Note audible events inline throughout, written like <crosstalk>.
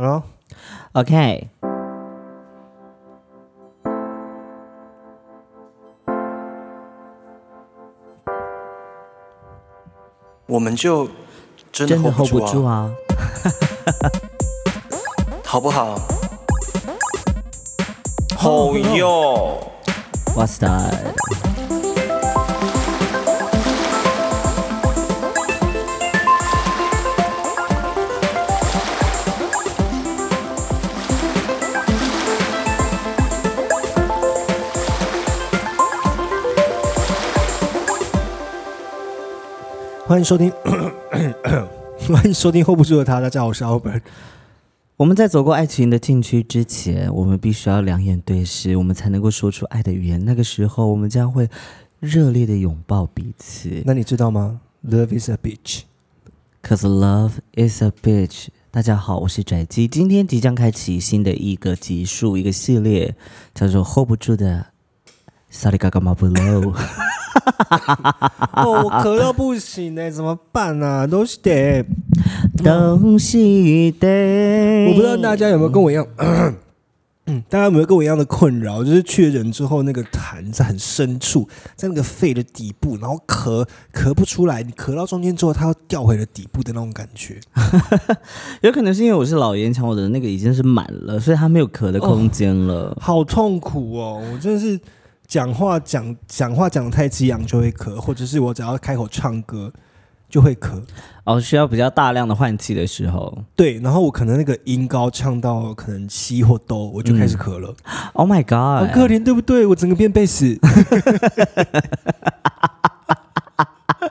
Hello，OK，我们就真的 hold 不住啊，<laughs> 好不好 hold 不住啊，啊！好不好？好哟，哇塞，欢迎收听，<coughs> 欢迎收听 hold 不住的他。大家好，我是 Albert。我们在走过爱情的禁区之前，我们必须要两眼对视，我们才能够说出爱的语言。那个时候，我们将会热烈的拥抱彼此。那你知道吗？Love is a bitch。Cause love is a bitch。大家好，我是宅基，今天即将开启新的一个集数，一个系列，叫做 Hold 不住的 Sorry 嘎嘎马布喽。<laughs> <laughs> <laughs> <laughs> 哦，我咳到不行哎、怎么办啊？都是得，我不知道大家有没有跟我一样，嗯，<clears throat> 大家有没有跟我一样的困扰？就是确诊之后，那个痰在很深处，在那个肺的底部，然后咳咳不出来，你咳到中间之后，它又掉回了底部的那种感觉。<laughs> 有可能是因为我是老烟枪，我的那个已经是满了，所以它没有咳的空间了。好痛苦哦！我真的是讲话讲讲话讲的太激昂就会咳，或者是我只要开口唱歌就会咳。哦，需要比较大量的换气的时候对，然后我可能那个音高唱到可能西或哆，我就开始咳了，，Oh my God，好可怜，对不对？我整个变贝斯。<laughs>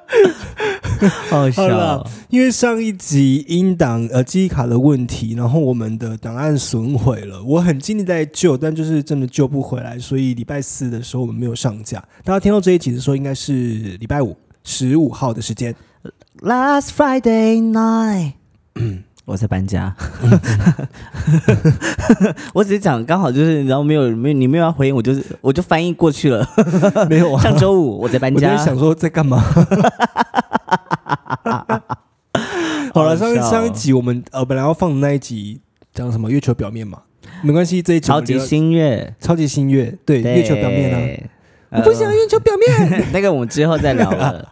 <laughs> 好笑。因为上一集音档呃记忆卡的问题，然后我们的档案损毁了，我很尽力在救，但就是真的救不回来，所以礼拜四的时候我们没有上架。大家听到这一集的时候，应该是礼拜五十五号的时间。Last Friday night，<clears throat> 我在搬家。<laughs> 我只是讲刚好就是，然后没有没有你没有要回应，我就是我就翻译过去了。<laughs> 没有啊，上周五我在搬家我在家，想说在干嘛。<laughs> 好了，上上一集我们呃本来要放的那一集讲什么月球表面嘛，没关系，这一集超级新月，超级新月，对对月球表面啊，呃我不想月球表面。那个我们之后再聊了，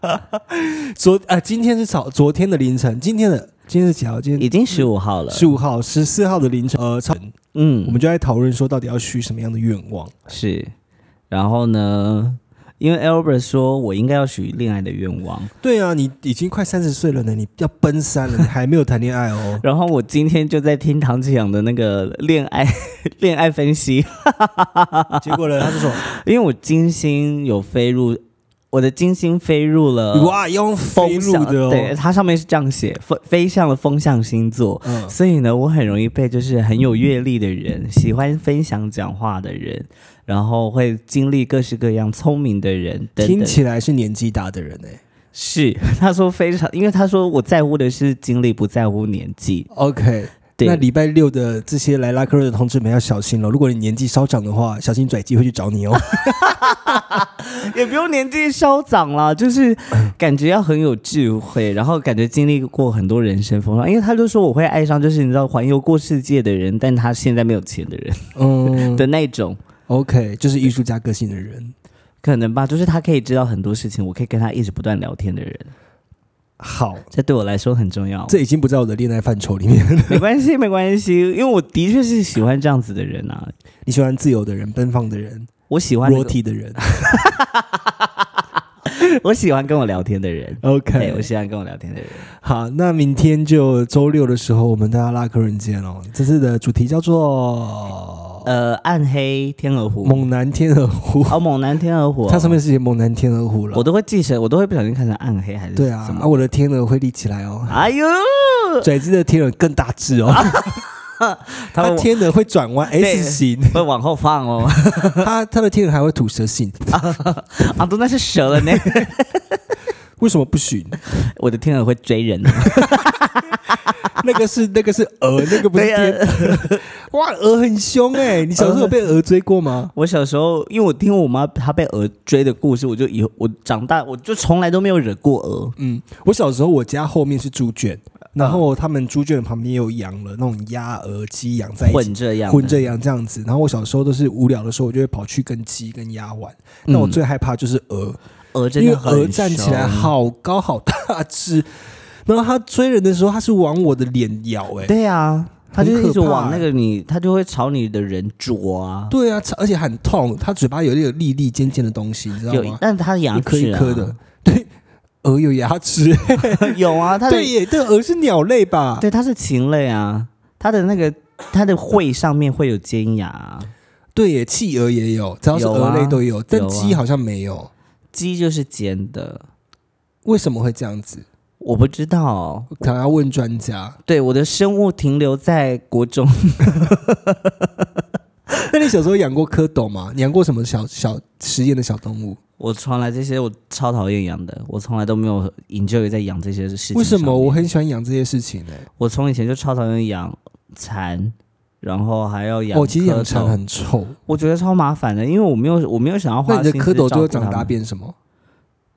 昨啊，今天是早昨天的凌晨，今天的今天是几号？今天已经十五号了。十五号、十四号的凌晨，呃，超嗯，我们就在讨论说到底要许什么样的愿望。是，然后呢？因为 Albert 说我应该要许恋爱的愿望，对啊，你已经快三十岁了呢，你要奔三了，你还没有谈恋爱哦。<laughs> 然后我今天就在听唐启阳的那个恋爱 <laughs> 恋爱分析，<laughs> 结果呢，他就说因为我金星有飞入我的金星飞入了哇，用飞风象，入的哦。对，它上面是这样写，飞飞向了风向星座。嗯，所以呢，我很容易被就是很有阅历的人，喜欢分享讲话的人，然后会经历各式各样聪明的人等等。听起来是年纪大的人哎。是 <laughs> 他说非常，因为他说我在乎的是经历，不在乎年纪。OK，对那礼拜六的这些来拉克瑞的同志们要小心了，如果你年纪稍长的话，小心拽机会去找你哦。<laughs> 也不用年纪稍长啦，就是感觉要很有智慧，然后感觉经历过很多人生风浪。因为他就说我会爱上，就是你知道环游过世界的人，但他现在没有钱的人嗯 <laughs> 的那种，，OK，就是艺术家个性的人。可能吧。就是他可以知道很多事情，我可以跟他一直不断聊天的人，好，这对我来说很重要。这已经不在我的恋爱范畴里面了。<laughs> 没关系，没关系，因为我的确是喜欢这样子的人啊。你喜欢自由的人、奔放的人、我喜欢、那个、裸体的人。<laughs> 我喜欢跟我聊天的人。OK，我喜欢跟我聊天的人。好，那明天就周六的时候，我们大家拉客人见哦。这次的主题叫做呃，暗黑天鹅湖，猛男天鹅湖，哦，猛男天鹅湖。哦，它上面是写猛男天鹅湖了。我都会记成，我都会不小心看成暗黑还是对啊啊，我的天鹅会立起来哦。哎呦，嘴子的天鹅更大只哦，<laughs> 他它会天鹅会转弯 S 型，会往后放哦，<laughs> 它它的天鹅还会吐舌信，<laughs> 啊，都那是蛇了呢，为什么不行？<laughs> 我的天鹅会追人，<laughs> 那个是那个是鹅，那个不是对天啊。<laughs> 哇，鹅很凶哎！你小时候有被鹅追过吗？我小时候，因为我听我妈她被鹅追的故事，我就以后我长大我就从来都没有惹过鹅。嗯，我小时候我家后面是猪圈，然后他们猪圈旁边有养了那种鸭、鹅、鸡养在一起混，着养，混着养这样子。然后我小时候都是无聊的时候，我就会跑去跟鸡跟鸭玩。那我嗯最害怕就是鹅，鹅真因为的很鹅站起来凶，好高好大只，然后它追人的时候，它是往我的脸咬、哎，对啊，它就一直往那欸个你，它就会朝你的人啄啊。对啊，而且很痛，它嘴巴有那个粒粒尖尖的东西，你知道有吗，？但它的牙齿啊。一颗的，对，鹅有牙齿，<laughs> 有啊，它对耶，这个鹅是鸟类吧？对它是禽类啊，它的那个它的喙上面会有尖牙啊，对耶，企鹅也有，只要是鹅类都有，但有啊。鸡好像没有，鸡就是尖的，为什么会这样子？我不知道。可能要问专家。对，我的生物停留在国中，<laughs> 那你小时候养过蝌蚪吗？你养过什么小小实验的小动物？我从来这些我超讨厌养的，我从来都没有研究在养这些事情。为什么我？很喜欢养这些事情呢、我从以前就超讨厌养蚕，然后还要养。哦，其实养蚕，很臭。我觉得超麻烦的，因为我没有我没有想要花那你的蝌蚪最后长大。变什么？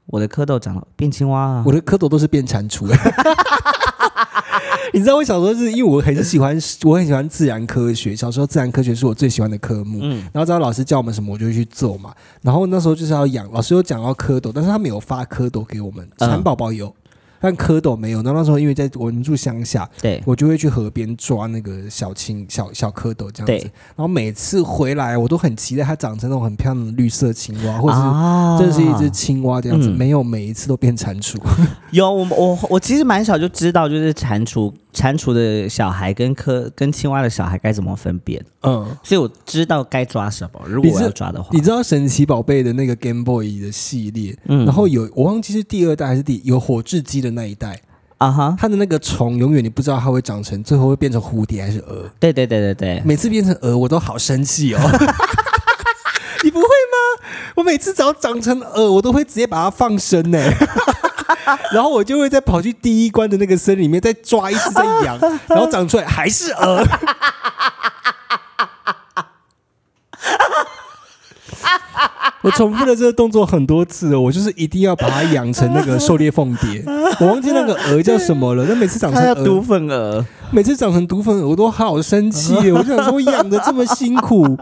我的蝌蚪长了变青蛙啊！我的蝌蚪都是变蟾蜍、<laughs> 你知道我小时候是因为我很喜欢，我很喜欢自然科学。小时候自然科学是我最喜欢的科目。嗯，然后只要老师叫我们什么，我就去做嘛。然后那时候就是要养，老师有讲到蝌蚪，但是他没有发蝌蚪给我们，嗯蚕宝宝有，但蝌蚪没有。然后那时候因为在我们住乡下，对我就会去河边抓那个小青小小蝌蚪这样子。然后每次回来，我都很期待它长成那种很漂亮的绿色青蛙，或者是啊真是一只青蛙这样子，嗯没有每一次都变蟾蜍。有我我我其实蛮小就知道，就是蟾蜍蟾蜍的小孩跟科跟青蛙的小孩该怎么分辨，嗯，所以我知道该抓什么。如果我要抓的话，你知道神奇宝贝的那个 Game Boy 的系列，嗯然后有我忘记是第二代还是第有火雉鸡的那一代，啊哈，它的那个虫永远你不知道它会长成最后会变成蝴蝶还是蛾。对对对对对，每次变成蛾，我都好生气哦。<laughs> 你不会吗？我每次只要长成蛾，我都会直接把它放生呢。然后我就会再跑去第一关的那个森里面再抓一只再养，然后长出来还是蛾。<laughs> 我重复了这个动作很多次哦，我就是一定要把它养成那个狩猎凤蝶。我忘记那个蛾叫什么了，但每次长成毒粉蛾，每次长成毒粉，我都好生气！我就想说，我养的这么辛苦，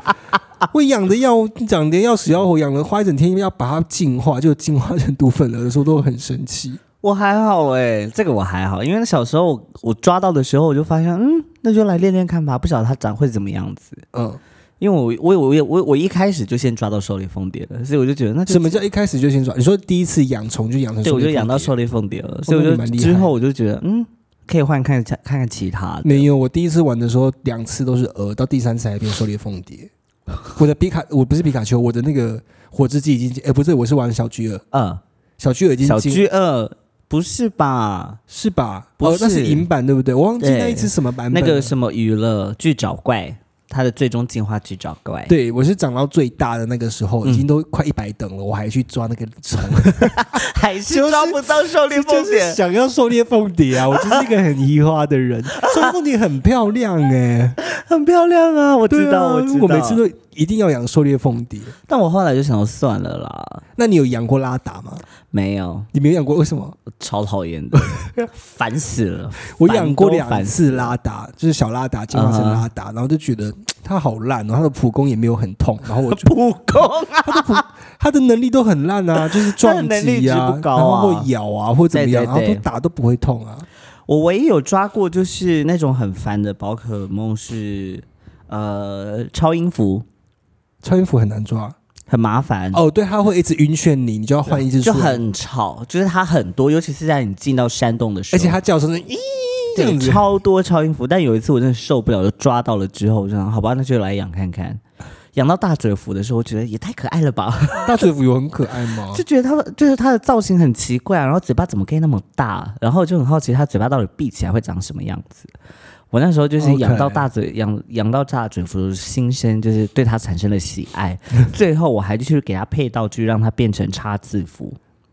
<laughs> 我养的要养的要死要活，养了花一整天要把它净化，就净化成毒粉了的时候，都很生气。我还好哎、这个我还好，因为小时候我我抓到的时候，我就发现，嗯，那就来练练看吧，不晓得它长会怎么样子。嗯，因为我我我我我一开始就先抓到狩猎凤蝶了，所以我就觉得那就什么叫一开始就先抓？你说第一次养虫就养成对，我就养到狩猎凤蝶了，所以我就之后我就觉得，嗯，可以换看看看看其他的。没有，我第一次玩的时候两次都是蛾，到第三次才变狩猎凤蝶。<laughs> 我的皮卡，我不是皮卡丘，我的那个火之鸡已经，哎、不是，我是玩小巨鳄，嗯，小巨鳄已经小居二不是吧？是吧？不哦，那是是银版对不对？我忘记那一只什么版本。那个什么娱乐，巨爪怪，它的最终进化巨爪怪。，对，我是长到最大的那个时候，嗯已经都快一百等了，我还去抓那个虫，<laughs> 还是就是抓不到狩猎 <laughs> 就是凤蝶。想要狩猎凤蝶啊！<laughs> 我就是一个很移花的人，狩猎凤蝶很漂亮哎、很漂亮啊，我知道，啊我知道。我每次都一定要养狩猎凤蝶。但我后来就想说算了啦，那你有养过拉达吗？没有，你没有养过？为什么？超讨厌的，<laughs> 烦死了。我养过两次拉达，就是小拉达进化成拉达，然后就觉得它好烂哦，它的普攻也没有很痛，然后我就 <laughs> 普攻啊，它的它的能力都很烂啊，<laughs> 就是撞它的能力啊，不高啊然后或咬啊，或怎么样，对对对然后都打都不会痛啊。我唯一有抓过就是那种很烦的宝可梦是呃超音符，超音符很难抓很麻烦。哦，对，它会一直晕眩你，你就要换一只就很吵，就是它很多，尤其是在你进到山洞的时候，而且它叫声是咦这样子，对超多超音符。但有一次我真的受不了，就抓到了之后，我就想好吧，那就来养看看。养到大嘴蝠的时候，我觉得也太可爱了吧，大嘴蝠有很可爱吗就？觉得它的就是它的造型很奇怪啊，然后嘴巴怎么可以那么大，然后就很好奇它嘴巴到底闭起来会长什么样子。我那时候就是养到大嘴养养到大嘴蝠，心生就是对它产生了喜爱。<laughs> 最后我还去给它配道具，让它变成叉字符。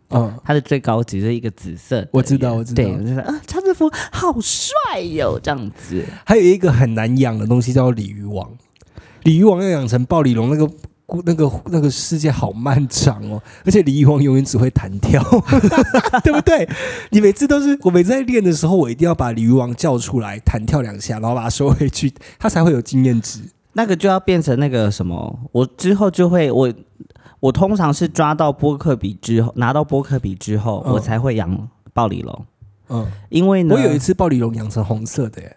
嗯，它的最高级是一个紫色，我知道我知道对，我就是啊，叉字符好帅哟，这样子。还有一个很难养的东西叫鲤鱼王，鲤鱼王要养成暴鲤龙那个那个那个世界好漫长哦，而且李玉王永远只会弹跳，<laughs> 对不对？你每次都是我每次在练的时候，我一定要把鲤鱼王叫出来弹跳两下，然后把它收回去，它才会有经验值。那个就要变成那个什么，我之后就会我我通常是抓到波克比之后，拿到波克比之后，嗯我才会养暴鲤龙，嗯，因为呢，我有一次暴鲤龙养成红色的，耶，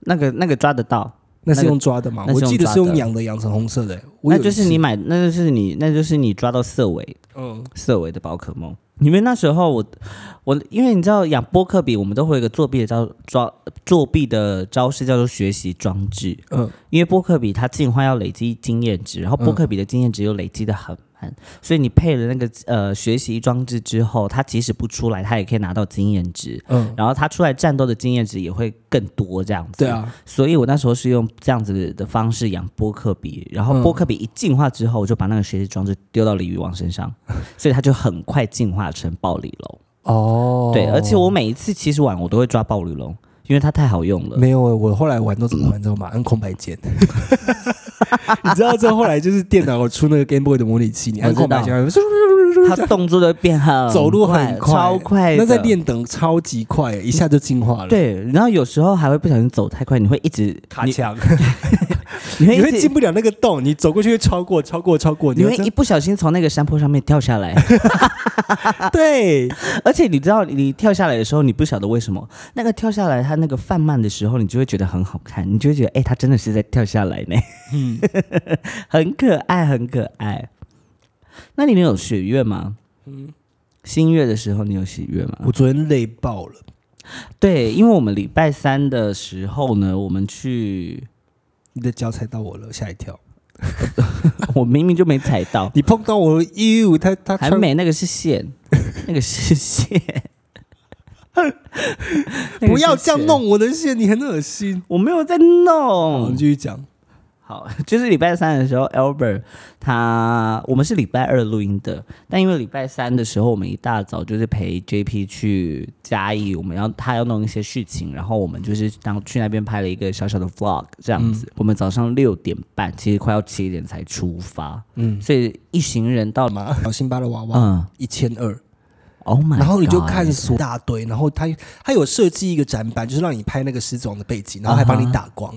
那个那个抓得到，那是用抓的吗？我记得是用养的养成红色的那就是你买，那就是你那就是你抓到色尾嗯色尾的宝可梦。因为那时候我我因为你知道养波克比，我们都会有一个作弊的招抓作弊的招式叫做学习装置。嗯因为波克比它进化要累积经验值，然后波克比的经验值又累积的很慢，所以你配了那个呃学习装置之后，它即使不出来，它也可以拿到经验值，嗯，然后它出来战斗的经验值也会更多这样子。对，啊，所以我那时候是用这样子的方式养波克比，然后嗯波克比一进化之后，我就把那个学习装置丢到鲤鱼王身上，<laughs> 所以它就很快进化成暴鲤龙。哦，对，而且我每一次其实玩我都会抓暴鲤龙，因为它太好用了。没有，我后来玩都怎么玩，知道吗？按空白键。<laughs> 你知道之后后来就是电脑有出那个 Game Boy 的模拟器，你按空白键，它动作都变很走路很快，超快。那在练等超级快，一下就进化了。，对，然后有时候还会不小心走太快，你会一直卡墙，<laughs> 你会进不了那个洞，你走过去会超过，超过，超过，你会一不小心从那个山坡上面跳下来，<laughs> 对，而且你知道，你跳下来的时候，你不晓得为什么那个跳下来，它那个放慢的时候，你就会觉得很好看，你就会觉得，哎、它真的是在跳下来呢，嗯，<laughs> 很可爱，很可爱。那你有许愿吗？嗯，新月的时候你有喜悦吗？我昨天累爆了，对，因为我们礼拜三的时候呢，我们去，你的脚踩到我了，吓一跳。<laughs> 我明明就没踩到，<laughs> 你碰到我，哟，他他穿还没，那个是线，那个是线。那 <laughs> 个不要，这样弄我的线，你很恶心。我没有在好，弄们。继续讲。好，<laughs> 就是礼拜三的时候，Albert 他我们是礼拜二录音的，但因为礼拜三的时候我们一大早就是陪 JP 去嘉义，我们要他要弄一些事情，然后我们就是当去那边拍了一个小小的 vlog 这样子。我们早上六点半，其实快要七点才出发，嗯，所以一行人到嘛，小辛巴的娃娃嗯一千二，，Oh my，然后你就看所一大堆，然后他他有设计一个展板，就是让你拍那个狮子王的背景，然后还帮你打光。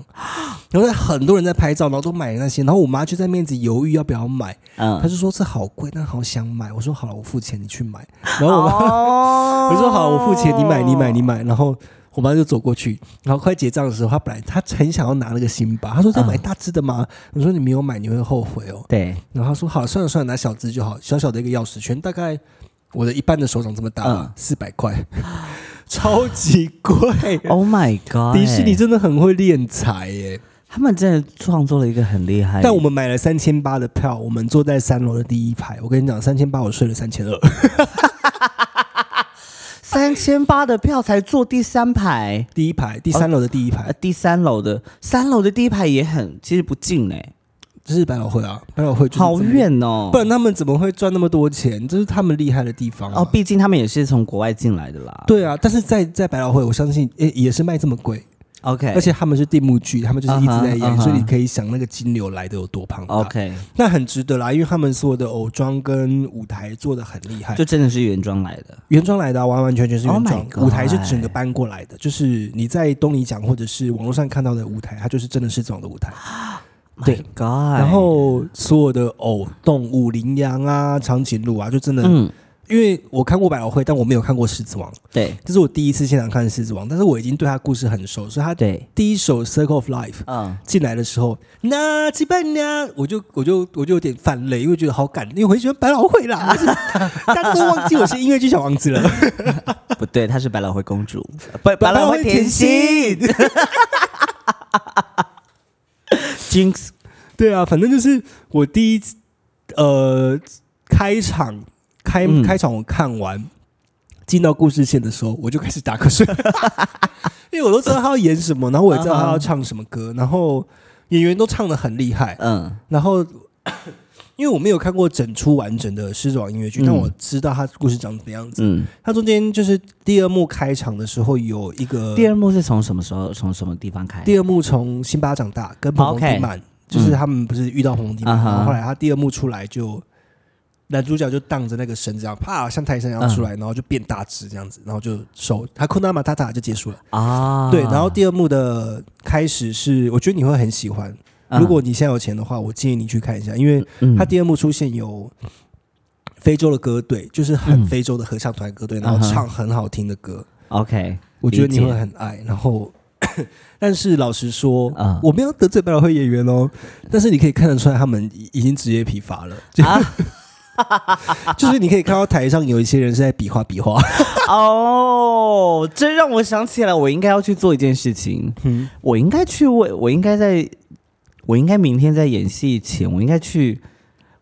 然后很多人在拍照，然后都买那些，然后我妈就在面子犹豫要不要买，她嗯，就说这好贵，但好想买。我说好了，我付钱，你去买。然后我妈、哦我说好，我付钱，你买，你买，你买。然后我妈就走过去，然后快结账的时候，她本来她很想要拿那个辛巴，她说要买大只的吗？我说你没有买，你会后悔哦。对，然后她说好了，算了算了，拿小只就好，小小的一个钥匙圈，大概我的一半的手掌这么大四百块，<laughs> 超级贵。Oh my God！迪士尼真的很会敛财耶！他们真的创作了一个很厉害，但我们买了三千八的票，我们坐在三楼的第一排。我跟你讲，三千八我睡了三千二，三千八的票才坐第三排，<laughs> 第一排第三楼的第一排呃，，第三楼的三楼的第一排也很，其实不近嘞，这是百老汇啊，百老汇好，远哦。不然他们怎么会赚那么多钱？这是他们厉害的地方啊哦，毕竟他们也是从国外进来的啦。对啊，但是在在百老汇，我相信也也是卖这么贵，，OK，而且他们是定目剧，他们就是一直在演所以你可以想那个金流来的有多庞大。OK，那很值得啦，因为他们所有的偶装跟舞台做的很厉害，就真的是原装来的。原装来的、啊，完完全全是原 Oh 装舞台是整个搬过来的，就是你在东尼奖或者是网络上看到的舞台，它就是真的是这种的舞台。<gasps> 对。God，然后所有的偶动物，羚羊啊、长颈鹿啊，就真的，嗯，因为我看过百老汇，但我没有看过狮子王，对。这是我第一次现场看狮子王，但是我已经对他故事很熟，所以他对，第一首《Circle of Life》嗯，进来的时候，那基本呢，我就我就我就有点泛泪，因为觉得好感，因为我很喜欢百老汇啦，<laughs> 就是大家都忘记我是音乐剧小王子了。<laughs> 不对，她是百老汇公主，不，百老汇甜心，Jinx，对啊，反正就是我第一次呃开场开、嗯。开场我看完进到故事线的时候，我就开始打瞌睡，<laughs> 因为我都知道他要演什么，然后我也知道他要唱什么歌，然后演员都唱的很厉害，嗯。然后。因为我没有看过整出完整的《狮子王》音乐剧，嗯但我知道它故事长什么样子。嗯，它中间就是第二幕开场的时候有一个第二幕是从什么时候，从什么地方开？第二幕从辛巴长大跟彭彭 OK 迪曼就是他们不是遇到红迪嘛，啊哈然后后来他第二幕出来就。男主角就荡着那个绳子，这样啪，像泰山一样出来，然后就变大只这样子，然后就手他库纳马塔塔就结束了。啊，对，然后第二幕的开始是，我觉得你会很喜欢。嗯如果你现在有钱的话，我建议你去看一下，因为他第二幕出现有非洲的歌队，就是很嗯非洲的合唱团歌队，然后唱很好听的歌，OK，我觉得你会很爱。然后，<laughs> 但是老实说，嗯我没有得罪百老汇演员哦，但是你可以看得出来，他们已已经职业疲乏了。就啊 <laughs> 就是你可以看到台上有一些人是在比划比划，<laughs> 哦，这让我想起来，我应该要去做一件事情。嗯，我应该去为，我应该在，我应该明天在演戏前，我应该去，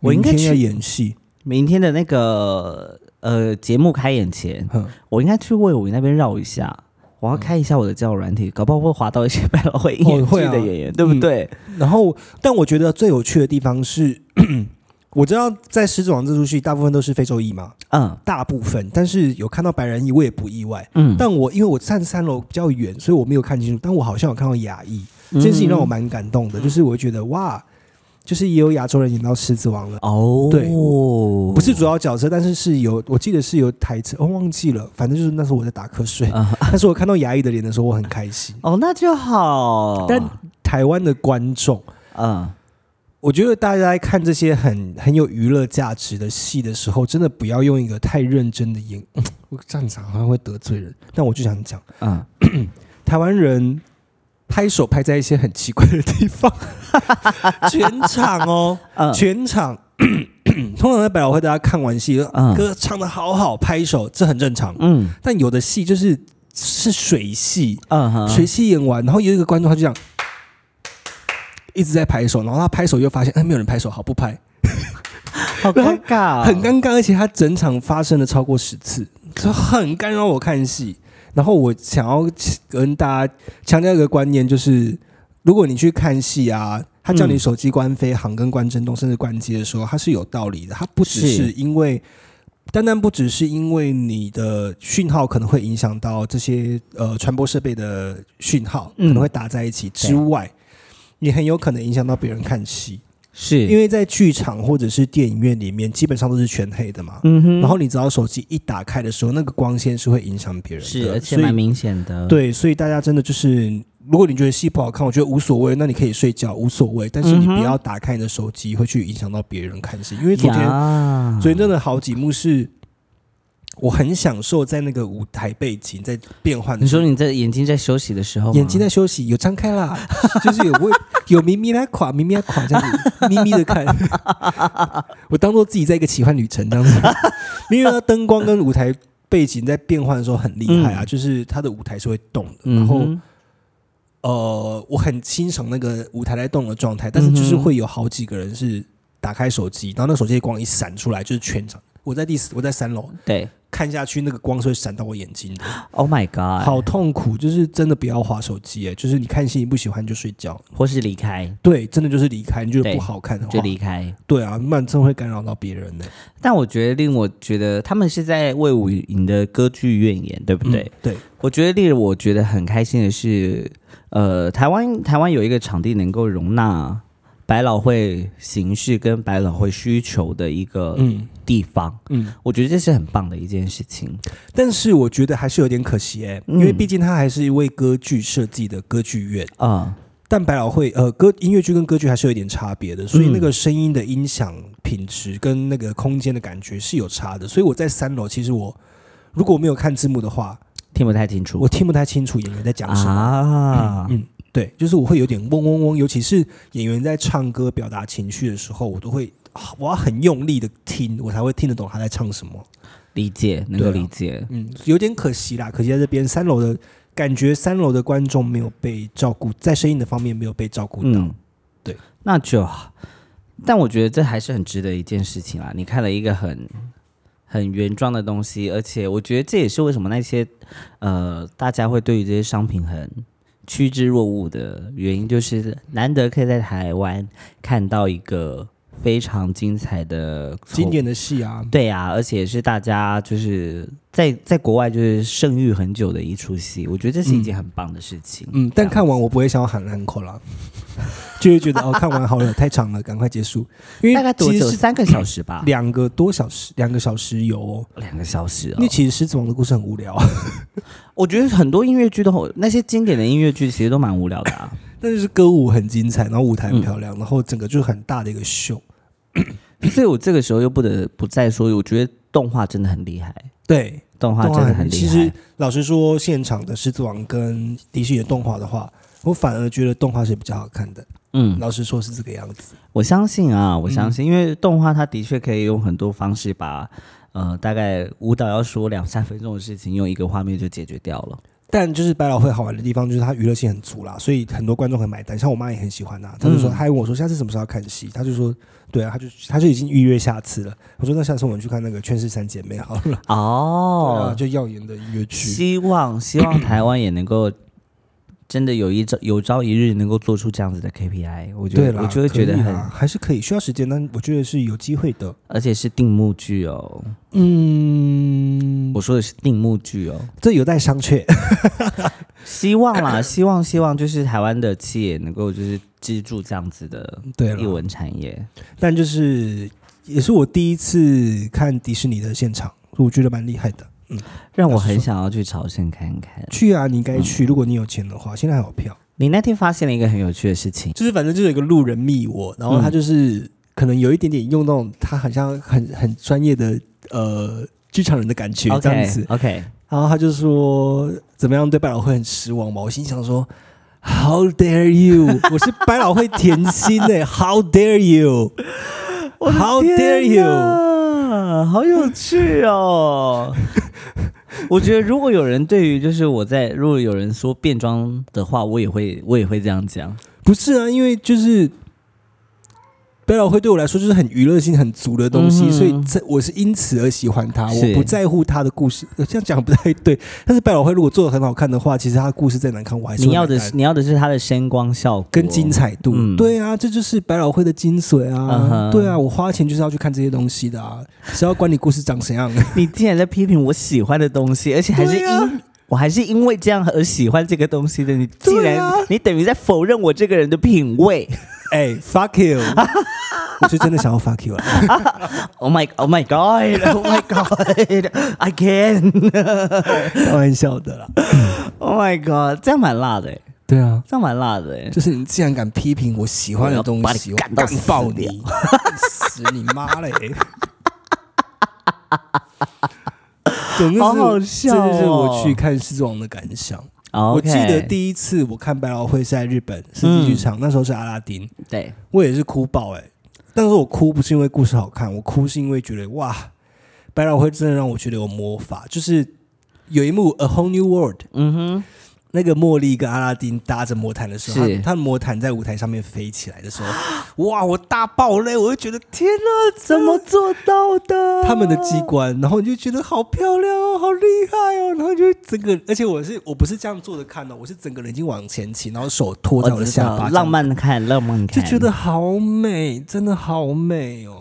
我应该明天要去演戏，明天的那个呃节目开演前，哼，我应该去魏武那边绕一下。我要开一下我的交友软体，搞不好会滑到一些百老汇演剧的演员，对不对？然后，但我觉得最有趣的地方是，<clears throat> 我知道在《狮子王》这出戏大部分都是非洲裔嘛，嗯。大部分，但是有看到白人裔，我也不意外。嗯，但我因为我站三楼比较远，所以我没有看清楚，但我好像有看到亚裔，这件事情让我蛮感动的，就是我会觉得哇，就是也有亚洲人演到狮子王了。哦，对。不是主要角色，但是是有，我记得是有台词，哦，忘记了，反正就是那时候我在打瞌睡，啊。<laughs> 但是我看到牙医的脸的时候，我很开心。哦，那就好。但台湾的观众，嗯。我觉得大家在看这些很很有娱乐价值的戏的时候，真的不要用一个太认真的眼，我这样讲好像会得罪人，但我就想讲，嗯，<clears throat> 台湾人拍手拍在一些很奇怪的地方，全场哦，嗯。全场。<clears throat> 通常在百老汇，大家看完戏，嗯。歌唱的好好，拍手，这很正常。嗯。但有的戏就是是水戏，嗯，水戏演完，然后有一个观众他就这样一直在拍手，然后他拍手又发现，哎，没有人拍手，好不拍，好尴尬哦，很尴尬，而且他整场发生了超过十次，就很干扰我看戏。然后我想要跟大家强调一个观念，就是如果你去看戏啊，他叫你嗯手机关飞行跟关震动，甚至关机的时候，它是有道理的。它不只是是因为，单单不只是因为你的讯号可能会影响到这些呃传播设备的讯号，可嗯能会打在一起之外，你很有可能影响到别人看戏。是因为在剧场或者是电影院里面，基本上都是全黑的嘛。嗯哼，然后你只要手机一打开的时候，那个光线是会影响别人的，是而且蛮明显的，，对，所以大家真的就是，如果你觉得戏不好看，我觉得无所谓，那你可以睡觉，无所谓。但是你不要打开你的手机，会去影响到别人看戏。因为昨天，呀昨天真的好几幕是，我很享受在那个舞台背景在变换的时候。你说你在眼睛在休息的时候，眼睛在休息，有张开啦，<laughs> 就是有微有咪咪来垮，咪咪来垮这样子，<laughs> 咪咪的看。<laughs> 我当做自己在一个奇幻旅程这样子，因为它灯光跟舞台背景在变换的时候很厉害啊，嗯。就是它的舞台是会动的，嗯然后，呃，我很欣赏那个舞台在动的状态，但是就是会有好几个人是打开手机，然后那手机的光一闪出来，就是全场。我在第四，我在三楼。对看下去，那个光是会闪到我眼睛的，，Oh my God，好痛苦。就是真的不要划手机，哎，就是你看戏你不喜欢就睡觉，或是离开对，真的就是离开。你觉得不好看的话就，离开。对啊，那真的会干扰到别人的，但我觉得令我觉得他们是在魏武营的歌剧院演，对不对？嗯对，我觉得令我觉得很开心的是，呃，台湾台湾有一个场地能够容纳百老汇形式跟百老汇需求的一个嗯地方，嗯。我觉得这是很棒的一件事情。但是我觉得还是有点可惜哎、嗯因为毕竟它还是一位歌剧设计的歌剧院。啊、但百老汇呃歌音乐剧跟歌剧还是有点差别的，所以嗯那个声音的音响品质跟那个空间的感觉是有差的。所以我在三楼，其实我如果我没有看字幕的话，听不太清楚我听不太清楚演员在讲什么。啊。嗯，对，就是我会有点嗡嗡嗡，尤其是演员在唱歌表达情绪的时候，我都会啊我要很用力的听，我才会听得懂他在唱什么。理解，能够理解。嗯，有点可惜啦，可惜在这边三楼的感觉，三楼的观众没有被照顾，在声音的方面没有被照顾到。嗯，对，那就好。但我觉得这还是很值得一件事情啦。你看了一个很很原装的东西，而且我觉得这也是为什么那些呃大家会对于这些商品很趋之若鹜的原因，就是难得可以在台湾看到一个非常精彩的经典的戏啊，对啊，而且是大家就是在在国外就是盛誉很久的一出戏，我觉得这是一件很棒的事情。嗯，但看完我不会想要喊烂口啦，<laughs> 就会觉得哦，看完好了，太长了，赶快结束。因为大概多久？其实是三个小时吧，<clears throat> 两个多小时，两个小时有、哦。两个小时、哦因为。其实《狮子王》的故事很无聊，<laughs> 我觉得很多音乐剧都那些经典的音乐剧其实都蛮无聊的啊。<laughs> 但是歌舞很精彩，然后舞台很漂亮，然后整个就是很大的一个秀。<coughs> 所以我这个时候又不得不再说，我觉得动画真的很厉害，对，动画真的很厉害。其实老实说，现场的《狮子王》跟迪士尼的动画的话，我反而觉得动画是比较好看的。嗯，老实说，是这个样子。我相信啊，我相信，因为动画它的确可以用很多方式把呃大概舞蹈要说两三分钟的事情，用一个画面就解决掉了。但就是百老汇好玩的地方，就是它娱乐性很足啦，所以很多观众很买单。像我妈也很喜欢呐、她就说，嗯她还问我说下次什么时候要看戏，她就说，对啊，她就她就已经预约下次了。我说那下次我们去看那个《劝世三姐妹》好了，对啊，哦，就耀眼的音乐剧。希望希望台湾也能够真的有一朝有朝一日能够做出这样子的 KPI，我觉，得我就会觉得很，还是可以，需要时间，但我觉得是有机会的。而且是定目剧哦，嗯，我说的是定目剧哦。这有待商榷。<laughs> 希望啦，希望希望就是台湾的企业能够就是资助这样子的对了，艺文产业。但就是也是我第一次看迪士尼的现场，我觉得蛮厉害的。嗯，让我很想要去朝鲜看看。去啊，你应该去，如果你有钱的话，现在还有票。你那天发现了一个很有趣的事情，就是反正就有一个路人密我，然后他就是、可能有一点点用那种他好像很很专业的呃剧场人的感觉这样子 OK，然后他就说怎么样对百老汇很失望嘛？我心想说。How dare you！<laughs> 我是百老汇甜心哎、<laughs> h o w dare you！How dare you！啊，好有趣哦！<laughs> 我觉得如果有人对于就是我在如果有人说变装的话，我也会我也会这样讲。不是啊，因为就是百老汇对我来说就是很娱乐性很足的东西，嗯所以这我是因此而喜欢它。我不在乎它的故事，呃这样讲不太对。但是百老汇如果做的很好看的话，其实它的故事再难看，我还是会你要的是你要的是它的声光效果跟精。彩度。嗯对啊，这就是百老汇的精髓啊！嗯对啊，我花钱就是要去看这些东西的啊，谁要管你故事长怎样？<laughs> 你竟然在批评我喜欢的东西，而且还是因、啊我还是因为这样而喜欢这个东西的。你既然、啊你等于在否认我这个人的品味。<laughs> 哎，fuck you！<laughs> 我是真的想要 fuck you 啊！<laughs> Oh my Oh my God Oh my God I can 开玩笑的啦。Oh my God 这样蛮辣的欸对啊，这样蛮辣的欸就是你竟然敢批评我喜欢的东西，我你干爆你，死你妈嘞！总之是好好笑哦。这就是我去看《狮子王》的感想。我记得第一次我看百老汇是在日本世纪剧场，那时候是阿拉丁，对。我也是哭爆哎、但是我哭不是因为故事好看，我哭是因为觉得哇，百老汇真的让我觉得有魔法，就是有一幕《A Whole New World》，嗯哼那个茉莉跟阿拉丁搭着魔毯的时候，是他他魔毯在舞台上面飞起来的时候，<gasps> 哇，我大爆泪，我就觉得天哪，<laughs> 怎么做到的？他们的机关，然后你就觉得好漂亮哦，好厉害哦，然后就整个，而且我是我不是这样坐着看的，我是整个人已经往前倾，然后手托在我我知道的下巴，浪漫看浪漫看，就觉得好美，真的好美哦。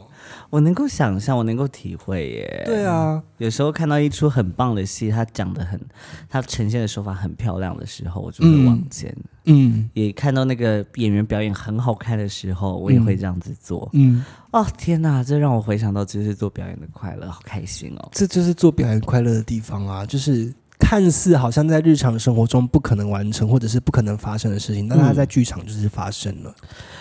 我能够想象，我能够体会耶。对啊，有时候看到一出很棒的戏，他讲的很，他呈现的手法很漂亮的时候，我就会嗯往前。嗯也看到那个演员表演很好看的时候，我也会这样子做。嗯，哦天哪，这让我回想到就是做表演的快乐，好开心哦。这就是做表演快乐的地方啊，就是。看似好像在日常生活中不可能完成或者是不可能发生的事情，但它在剧场就是发生了。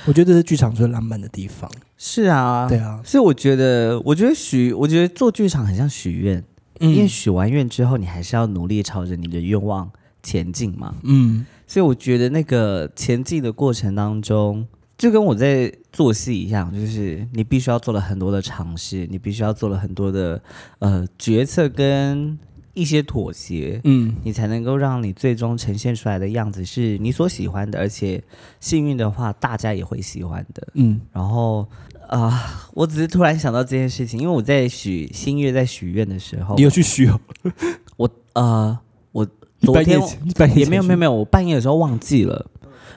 我觉得这是剧场最浪漫的地方。是啊，对啊，所以我觉得，我觉得许，我觉得做剧场很像许愿，因为嗯许完愿之后，你还是要努力朝着你的愿望前进嘛。嗯所以我觉得那个前进的过程当中，就跟我在做戏一样，就是你必须要做了很多的尝试，你必须要做了很多的呃决策跟一些妥协，嗯你才能够让你最终呈现出来的样子是你所喜欢的，而且幸运的话，大家也会喜欢的。嗯然后啊、我只是突然想到这件事情，因为我在许新月在许愿的时候你，有去许哦？我呃我昨天半夜也没有没有没有，我半夜的时候忘记了，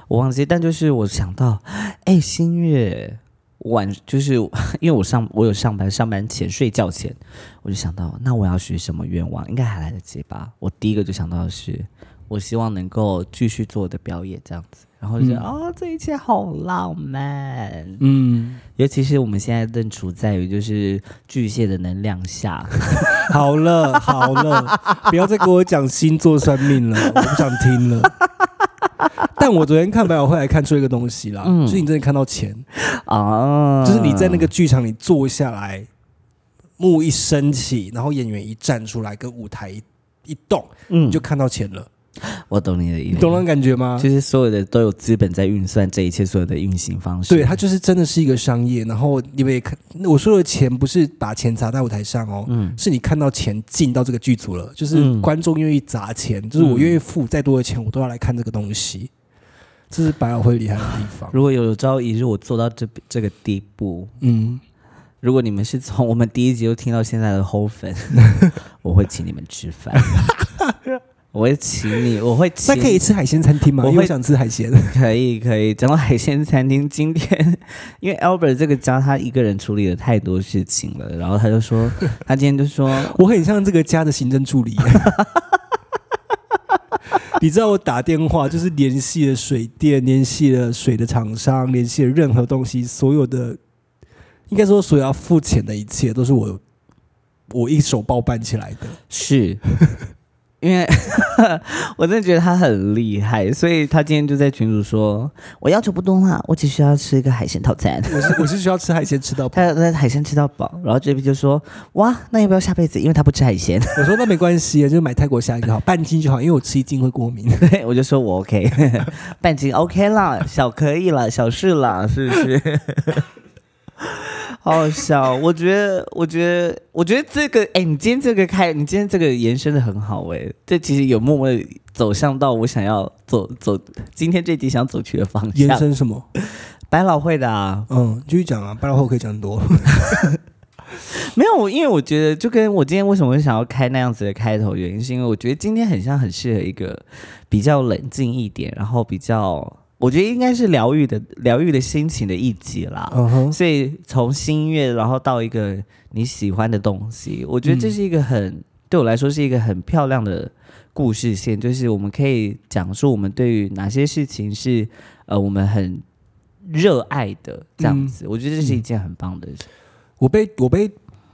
我忘记，但就是我想到，哎，新月，晚就是 <laughs> 因为我上我有上班，上班前睡觉前，我就想到，那我要许什么愿望？应该还来得及吧。我第一个就想到的是，我希望能够继续做我的表演这样子，然后就觉得、哦，这一切好浪漫。嗯，尤其是我们现在正处在于就是巨蟹的能量下，<laughs> 好了好了，不要再跟我讲星座算命了，我不想听了。<laughs> 但我昨天看百老汇还看出一个东西啦，嗯。就是你真的看到钱，啊，就是你在那个剧场里坐下来，幕一升起，然后演员一站出来，跟舞台一一动，嗯。你就看到钱了。我懂你的意思，你懂那种感觉吗？就是所有的都有资本在运算这一切所有的运行方式。对，它就是真的是一个商业。然后你们也看，我说的钱不是把钱砸在舞台上哦，嗯是你看到钱进到这个剧组了，就是嗯观众愿意砸钱，就是我愿意付再多的钱，我都要来看这个东西。这是百老汇厉害的地方。<laughs> 如果有朝一日我做到这这个地步，嗯，如果你们是从我们第一集就听到现在的后粉，我会请你们吃饭，<laughs> 我会请你，我会请那可以吃海鲜餐厅吗？我会想吃海鲜。<laughs> <laughs> 可以可以。讲到海鲜餐厅，今天 <laughs> 因为 Albert 这个家他一个人处理了太多事情了，然后他就说，他今天就说，我很像这个家的行政助理。你知道我打电话就是联系了水电，联系了水的厂商，联系了任何东西，所有的应该说所有要付钱的一切都是我我一手包办起来的。是。因为 <laughs> 我真的觉得他很厉害，所以他今天就在群主说：“我要求不多啦，我只需要吃一个海鲜套餐。”我是我是需要吃海鲜吃到饱。<laughs> 他那海鲜吃到饱，然后这边就说：“哇，那要不要下辈子？因为他不吃海鲜。我说那没关系，就买泰国虾就好，半斤就好，因为我吃一斤会过敏。<laughs> ”对，我就说我 OK，半斤 OK 啦，小可以啦，小事啦，是不是？<laughs> 好好笑，我觉得，我觉得，我觉得这个，哎，你今天这个开，你今天这个延伸的很好，哎，这其实有默默地走向到我想要走走今天这集想走去的方向延。伸什么？百老汇的啊，嗯，继续讲啊，百老汇可以讲很多。<laughs> 没有，因为我觉得就跟我今天为什么会想要开那样子的开头，原因是因为我觉得今天很像很适合一个比较冷静一点，然后比较我觉得应该是疗愈的疗愈的心情的一集啦。嗯哼，所以从新音乐，然后到一个你喜欢的东西，我觉得这是一个很、对我来说是一个很漂亮的故事线，就是我们可以讲述我们对于哪些事情是呃我们很热爱的这样子。我觉得这是一件很棒的事。我被我被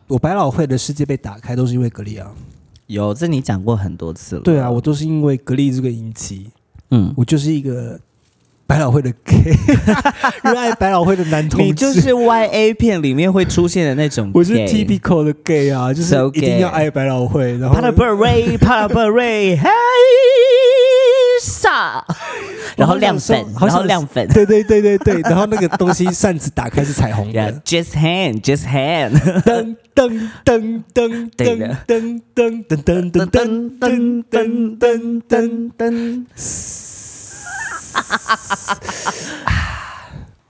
我百老汇的世界被打开，都是因为格力啊。有，这你讲过很多次了。对啊，我都是因为格力这个影集，嗯，我就是一个百老汇的 gay，热爱百老汇的男同志。你就是 Y A 片里面会出现的那种我是 typical 的 gay 啊，就是一定要爱百老汇，然后帕拉布瑞，帕拉布瑞，嘿撒，然后亮粉，然后亮粉。对对对对对，然后那个东西扇子打开是彩虹的，just hand, just hand。噔噔噔噔噔噔噔噔噔噔噔噔噔噔。噔，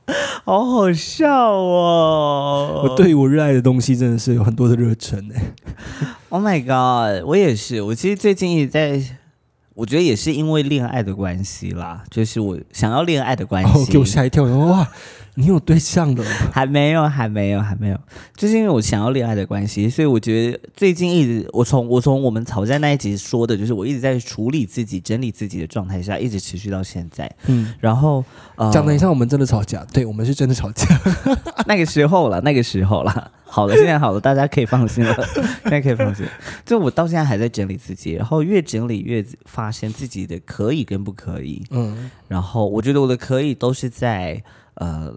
<laughs> 好好笑哦！我对于我热爱的东西真的是有很多的热忱欸。，Oh my God，我也是。我其实最近也在，我觉得也是因为恋爱的关系啦，就是我想要恋爱的关系。给我吓一跳，哇，你有对象了？还没有，还没有，还没有，就是因为我想要恋爱的关系，所以我觉得最近一直，我从我从我们吵架那一集说的，就是我一直在处理自己、整理自己的状态下，一直持续到现在。嗯，然后呃，讲的很像我们真的吵架，对我们是真的吵架。<laughs> 那个时候了，那个时候了，好了，现在好了，大家可以放心了，<laughs> 现在可以放心。就我到现在还在整理自己，然后越整理越发现自己的可以跟不可以，嗯然后我觉得我的可以都是在呃，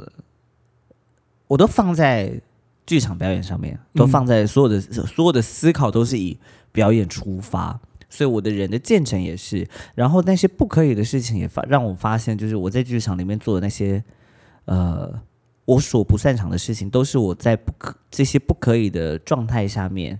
我都放在剧场表演上面，都放在所有的、所有的思考都是以表演出发，所以我的人的建成也是。然后那些不可以的事情也发让我发现，就是我在剧场里面做的那些呃我所不擅长的事情，都是我在不可这些不可以的状态下面，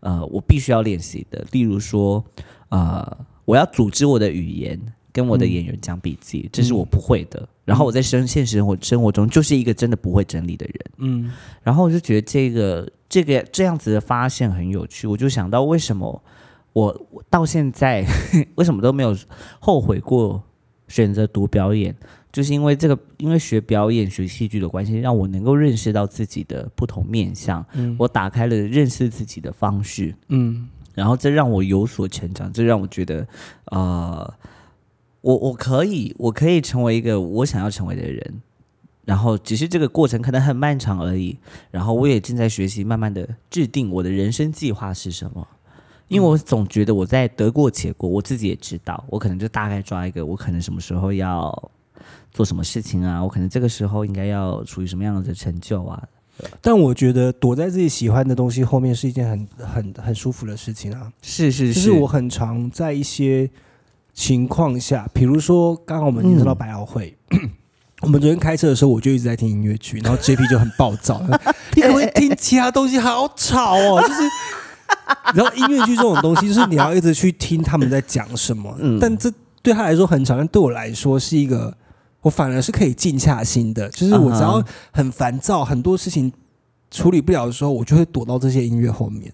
呃，我必须要练习的。例如说，呃，我要组织我的语言。跟我的演员讲笔记，这是我不会的。然后我在生现实生活生活中就是一个真的不会整理的人。嗯然后我就觉得这个这个这样子的发现很有趣，我就想到为什么我我到现在 <laughs> 为什么都没有后悔过选择读表演，就是因为这个，因为学表演、学戏剧的关系，让我能够认识到自己的不同面相，嗯。我打开了认识自己的方式，嗯。然后这让我有所成长，这让我觉得，呃，我我可以，我可以成为一个我想要成为的人，然后只是这个过程可能很漫长而已，然后我也正在学习，慢慢的制定我的人生计划是什么。因为我总觉得我在得过且过，我自己也知道，我可能就大概抓一个，我可能什么时候要做什么事情啊，我可能这个时候应该要处于什么样的成就啊，但我觉得躲在自己喜欢的东西后面是一件很很很舒服的事情啊。是是，就是我很常在一些情况下，比如说刚刚我们听说到百老汇。<clears throat> 我们昨天开车的时候，我就一直在听音乐剧，<laughs> 然后 JP 就很暴躁，<laughs> 你可不可以听其他东西？好吵哦！<laughs> 就是，然后音乐剧这种东西，就是你要一直去听他们在讲什么，嗯但这对他来说很吵，但对我来说是一个，我反而是可以静下心的。就是我只要很烦躁，很多事情处理不了的时候，我就会躲到这些音乐后面。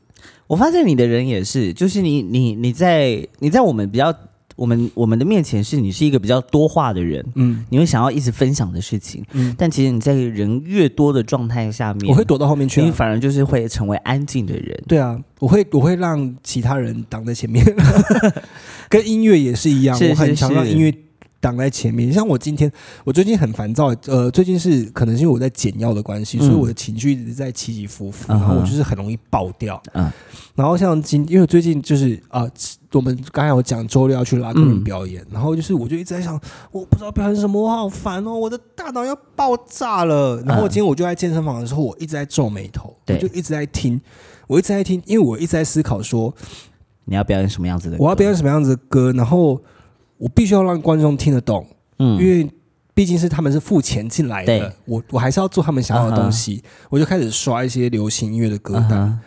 我发现你的人也是，就是你你你在你在我们比较我们我们的面前是你是一个比较多话的人，嗯你会想要一直分享的事情，嗯，但其实你在人越多的状态下面，我会躲到后面去、你啊。反而就是会成为安静的人。对啊，我会我会让其他人挡在前面，<laughs> 跟音乐也是一样，是我很是是常让音乐挡在前面。像我今天，我最近很烦躁，呃，最近是可能是因为我在减药的关系，嗯所以我的情绪一直在起起伏伏，然后我就是很容易爆掉。嗯然后像今，因为最近就是啊、呃我们刚才有讲周六要去拉客人嗯表演，然后就是我就一直在想，我不知道表演什么，我好烦哦，我的大脑要爆炸了。然后嗯今天我就在健身房的时候，我一直在皱眉头，我对就一直在听，我一直在听，因为我一直在思考说，你要表演什么样子的歌？我要表演什么样子的歌，然后我必须要让观众听得懂，嗯。因为毕竟是他们是付钱进来的，我我还是要做他们想要的东西。我就开始刷一些流行音乐的歌单，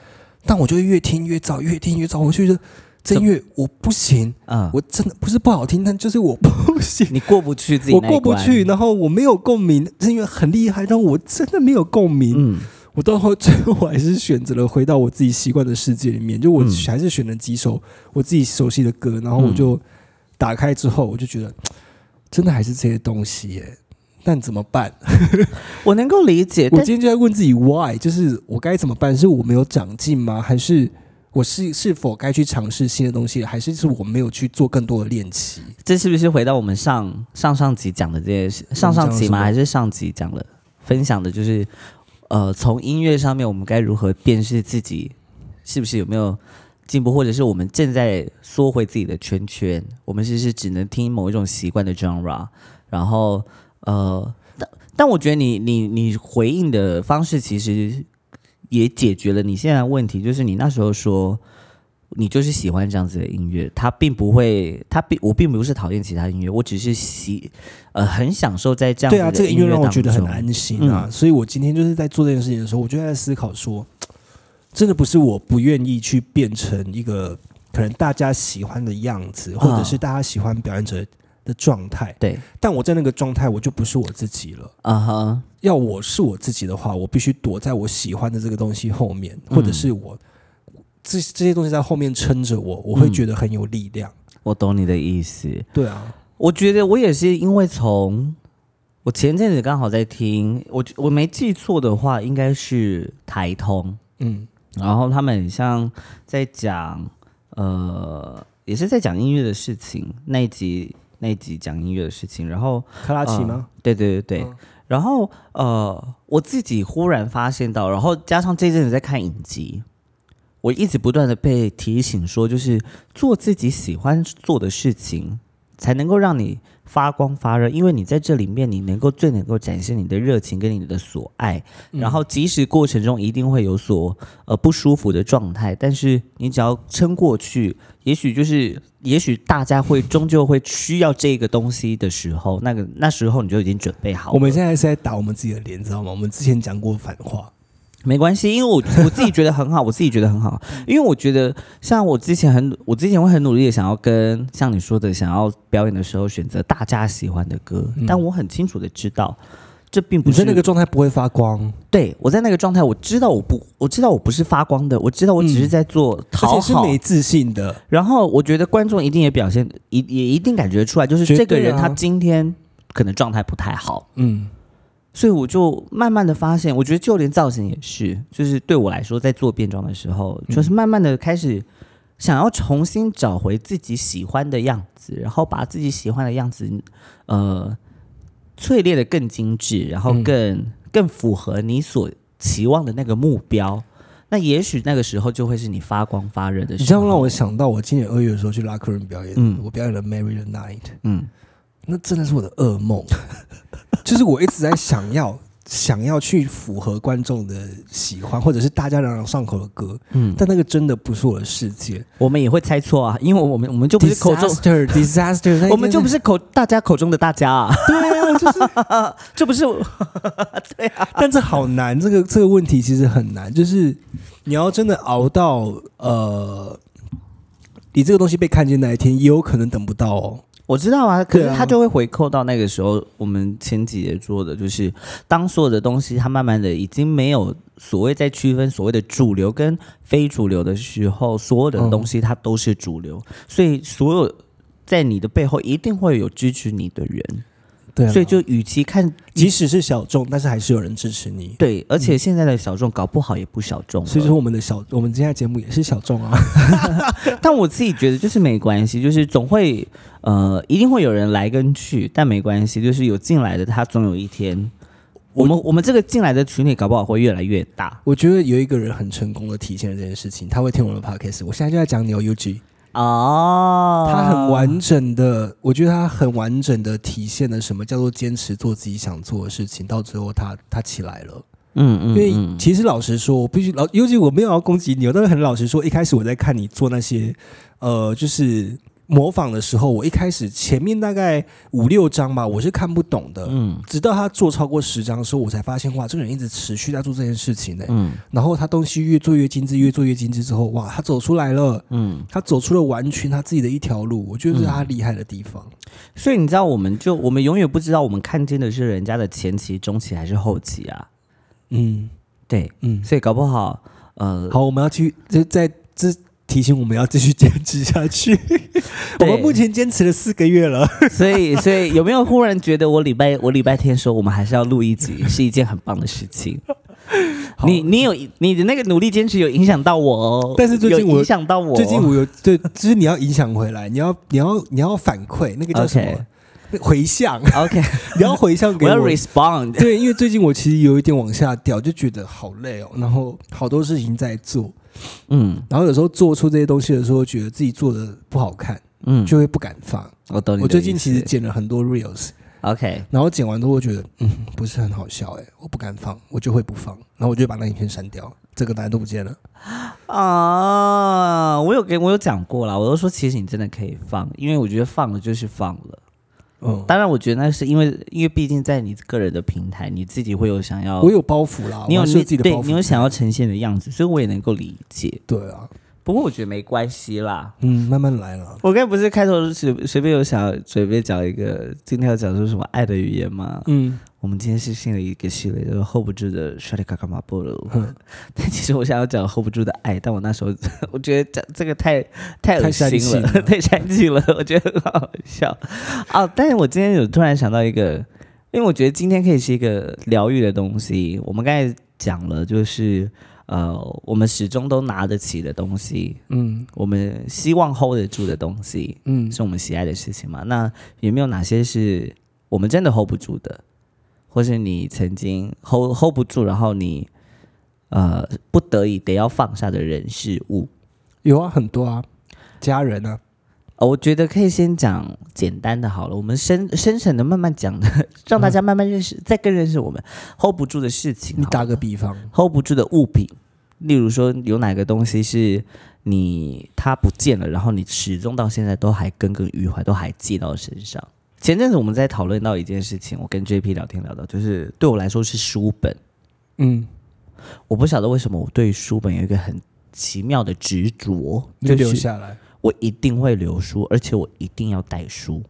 但我就会越听越糟，越听越糟，我就觉得这音乐我不行，嗯，我真的不是不好听，但就是我不行。<laughs> 你过不去自己我过不去，，然后我没有共鸣，这音乐很厉害，但我真的没有共鸣。嗯。我到后最后我还是选择了回到我自己习惯的世界里面，就我嗯。还是选了几首我自己熟悉的歌，然后我就打开之后，我就觉得 <tsk> 真的还是这些东西耶。但怎么办？<laughs> 我能够理解，我今天就在问自己 why，就是我该怎么办？是我没有长进吗？还是我是是否该去尝试新的东西？还是是我没有去做更多的练习？这是不是回到我们上上上集讲的这件事？上上集吗？还是上集讲了分享的，就是呃，从音乐上面我们该如何辨识自己是不是有没有进步，或者是我们正在缩回自己的圈圈？我们其实是只能听某一种习惯的 genre？然后呃，但但我觉得你你你回应的方式其实也解决了你现在的问题，就是你那时候说。你就是喜欢这样子的音乐，它并不会，它并我并不是讨厌其他音乐，我只是喜呃很享受在这样对啊，这个音乐让我觉得很安心啊。嗯所以我今天就是在做这件事情的时候，我就在思考说，真的不是我不愿意去变成一个可能大家喜欢的样子，或者是大家喜欢表演者的状态。对，但我在那个状态，我就不是我自己了。啊哈，要我是我自己的话，我必须躲在我喜欢的这个东西后面，嗯或者是我这这些东西在后面撑着我，我会嗯觉得很有力量。我懂你的意思。对啊，我觉得我也是因为从我前阵子刚好在听，我我没记错的话，应该是台通，嗯然后他们很像在讲呃，也是在讲音乐的事情，那一集那一集讲音乐的事情，然后克拉奇吗？对对对对，嗯然后呃，我自己忽然发现到，然后加上这阵子在看影集，我一直不断的被提醒说，就是做自己喜欢做的事情，才能够让你发光发热，因为你在这里面，你能够最能够展现你的热情跟你的所爱，嗯然后即使过程中一定会有所呃不舒服的状态，但是你只要撑过去，也许就是，也许大家会终究会需要这个东西的时候，那个那时候你就已经准备好了。我们现在是在打我们自己的脸，知道吗？我们之前讲过反话，没关系，因为我我自己觉得很好，<laughs> 我自己觉得很好，因为我觉得像我之前很，我之前会很努力的想要跟像你说的，想要表演的时候选择大家喜欢的歌，但我很清楚的知道，这并不是那个状态不会发光，对我在那个状态，我知道我不，我知道我不是发光的，我知道我只是在做而讨好，且是没自信的。然后我觉得观众一定也表现，一也一定感觉出来，就是这个人啊他今天可能状态不太好，嗯所以我就慢慢的发现，我觉得就连造型也是，就是对我来说，在做变装的时候，嗯。就是慢慢的开始想要重新找回自己喜欢的样子，然后把自己喜欢的样子，呃，淬炼的更精致，然后嗯。更、更符合你所期望的那个目标。那也许那个时候就会是你发光发热的时候。你这样让我想到，我今年二月的时候去拉客人表演，嗯。我表演了《Marry the Night》，嗯，那真的是我的噩梦，<laughs> 就是我一直在想要想要去符合观众的喜欢，或者是大家朗朗上口的歌，嗯。但那个真的不是我的世界。我们也会猜错啊，因为我们我们就不是口中，disaster <laughs> disaster，我们就不是口大家口中的大家啊，对啊，就是，<laughs> 这不是对啊。但这好难，这个这个问题其实很难，就是你要真的熬到呃，你这个东西被看见那一天，也有可能等不到哦。我知道啊，可是对啊它就会回扣到那个时候，我们前几节做的，就是当所有的东西它慢慢的已经没有所谓在区分所谓的主流跟非主流的时候，所有的东西它都是主流，所以所有在你的背后一定会有支持你的人，对啊，所以就与其看即使是小众，但是还是有人支持你。对，而且现在的小众搞不好也不小众了，所以说，我们的小，我们今天的节目也是小众啊。<laughs> 但我自己觉得就是没关系，就是总会呃，一定会有人来跟去，但没关系，就是有进来的，他总有一天，我们我们这个进来的群体搞不好会越来越大我觉得有一个人很成功的体现了这件事情，他会听我们的 podcast。我现在就在讲你哦，UG，哦。他很完整的，我觉得他很完整的体现了什么叫做坚持做自己想做的事情。到最后他，他起来了。嗯嗯，因为嗯其实老实说，我必须老，尤其我没有要攻击你，我但是很老实说，一开始我在看你做那些呃，就是模仿的时候，我一开始前面大概五六张吧，我是看不懂的。嗯。直到他做超过十张的时候，我才发现哇，这个人一直持续在做这件事情呢、嗯。然后他东西越做越精致，越做越精致之后，哇，他走出来了，嗯，他走出了完全他自己的一条路，我觉得是他厉害的地方。所以你知道，我们就我们永远不知道我们看见的是人家的前期、中期还是后期啊？嗯。对，嗯，所以搞不好呃，好，我们要去就在这提醒我们要继续坚持下去。<laughs> 我们目前坚持了四个月了。<laughs> 所以，所以有没有忽然觉得我礼拜我礼拜天说我们还是要录一集，是一件很棒的事情？你你有你的那个努力坚持有影响到我？哦，但是最近我影响到我？哦，最近我有对，<laughs> 就是你要影响回来，你要你要你要反馈，那个叫什么？回向，OK，你要回向给我。要我。respond，对，因为最近我其实有一点往下掉，就觉得好累哦，然后好多事情在做，嗯然后有时候做出这些东西的时候，觉得自己做的不好看，嗯，就会不敢放。我最近其实剪了很多 reels，OK，然后剪完之后，我觉得嗯不是很好笑，哎，我不敢放，我就会不放，然后我就把那影片删掉，这个大家都不见了。啊，我有给我有讲过啦，我都说其实你真的可以放，因为我觉得放了就是放了。嗯，当然，我觉得那是因为因为毕竟在你个人的平台，你自己会有想要，我有包袱啦，你有我还是有自己的包袱，对你有想要呈现的样子，所以我也能够理解。对啊，不过我觉得没关系啦。嗯，慢慢来了。我刚才不是开头随随便有想随便讲一个，今天要讲说什么爱的语言吗？嗯，我们今天是新的一个系列，叫做 hold 不住的 s h a t i k a k a m a b o l o 嗯但其实我想要讲 hold 不住的爱，但我那时候 <laughs> 我觉得讲这个太太恶心了太煽情 <laughs> 了，我觉得很好笑。哦，但是我今天有突然想到一个，因为我觉得今天可以是一个疗愈的东西。我们刚才讲了，就是呃，我们始终都拿得起的东西，嗯我们希望 hold 得住的东西，嗯，是我们喜爱的事情嘛？那有没有哪些是我们真的 hold 不住的，或是你曾经 hold hold 不住，然后你呃不得已得要放下的人事物？有啊，很多啊，家人啊，呃我觉得可以先讲简单的好了，我们深深层的慢慢讲的，让大家慢慢认识，再更认识我们 hold 不住的事情。你打个比方，hold 不住的物品，例如说有哪个东西是你它不见了，然后你始终到现在都还耿耿于怀，都还记到身上。前阵子我们在讨论到一件事情，我跟 JP 聊天聊到，就是对我来说是书本。嗯，我不晓得为什么我对书本有一个很奇妙的执着，就就是留下来我一定会留书，而且我一定要带书，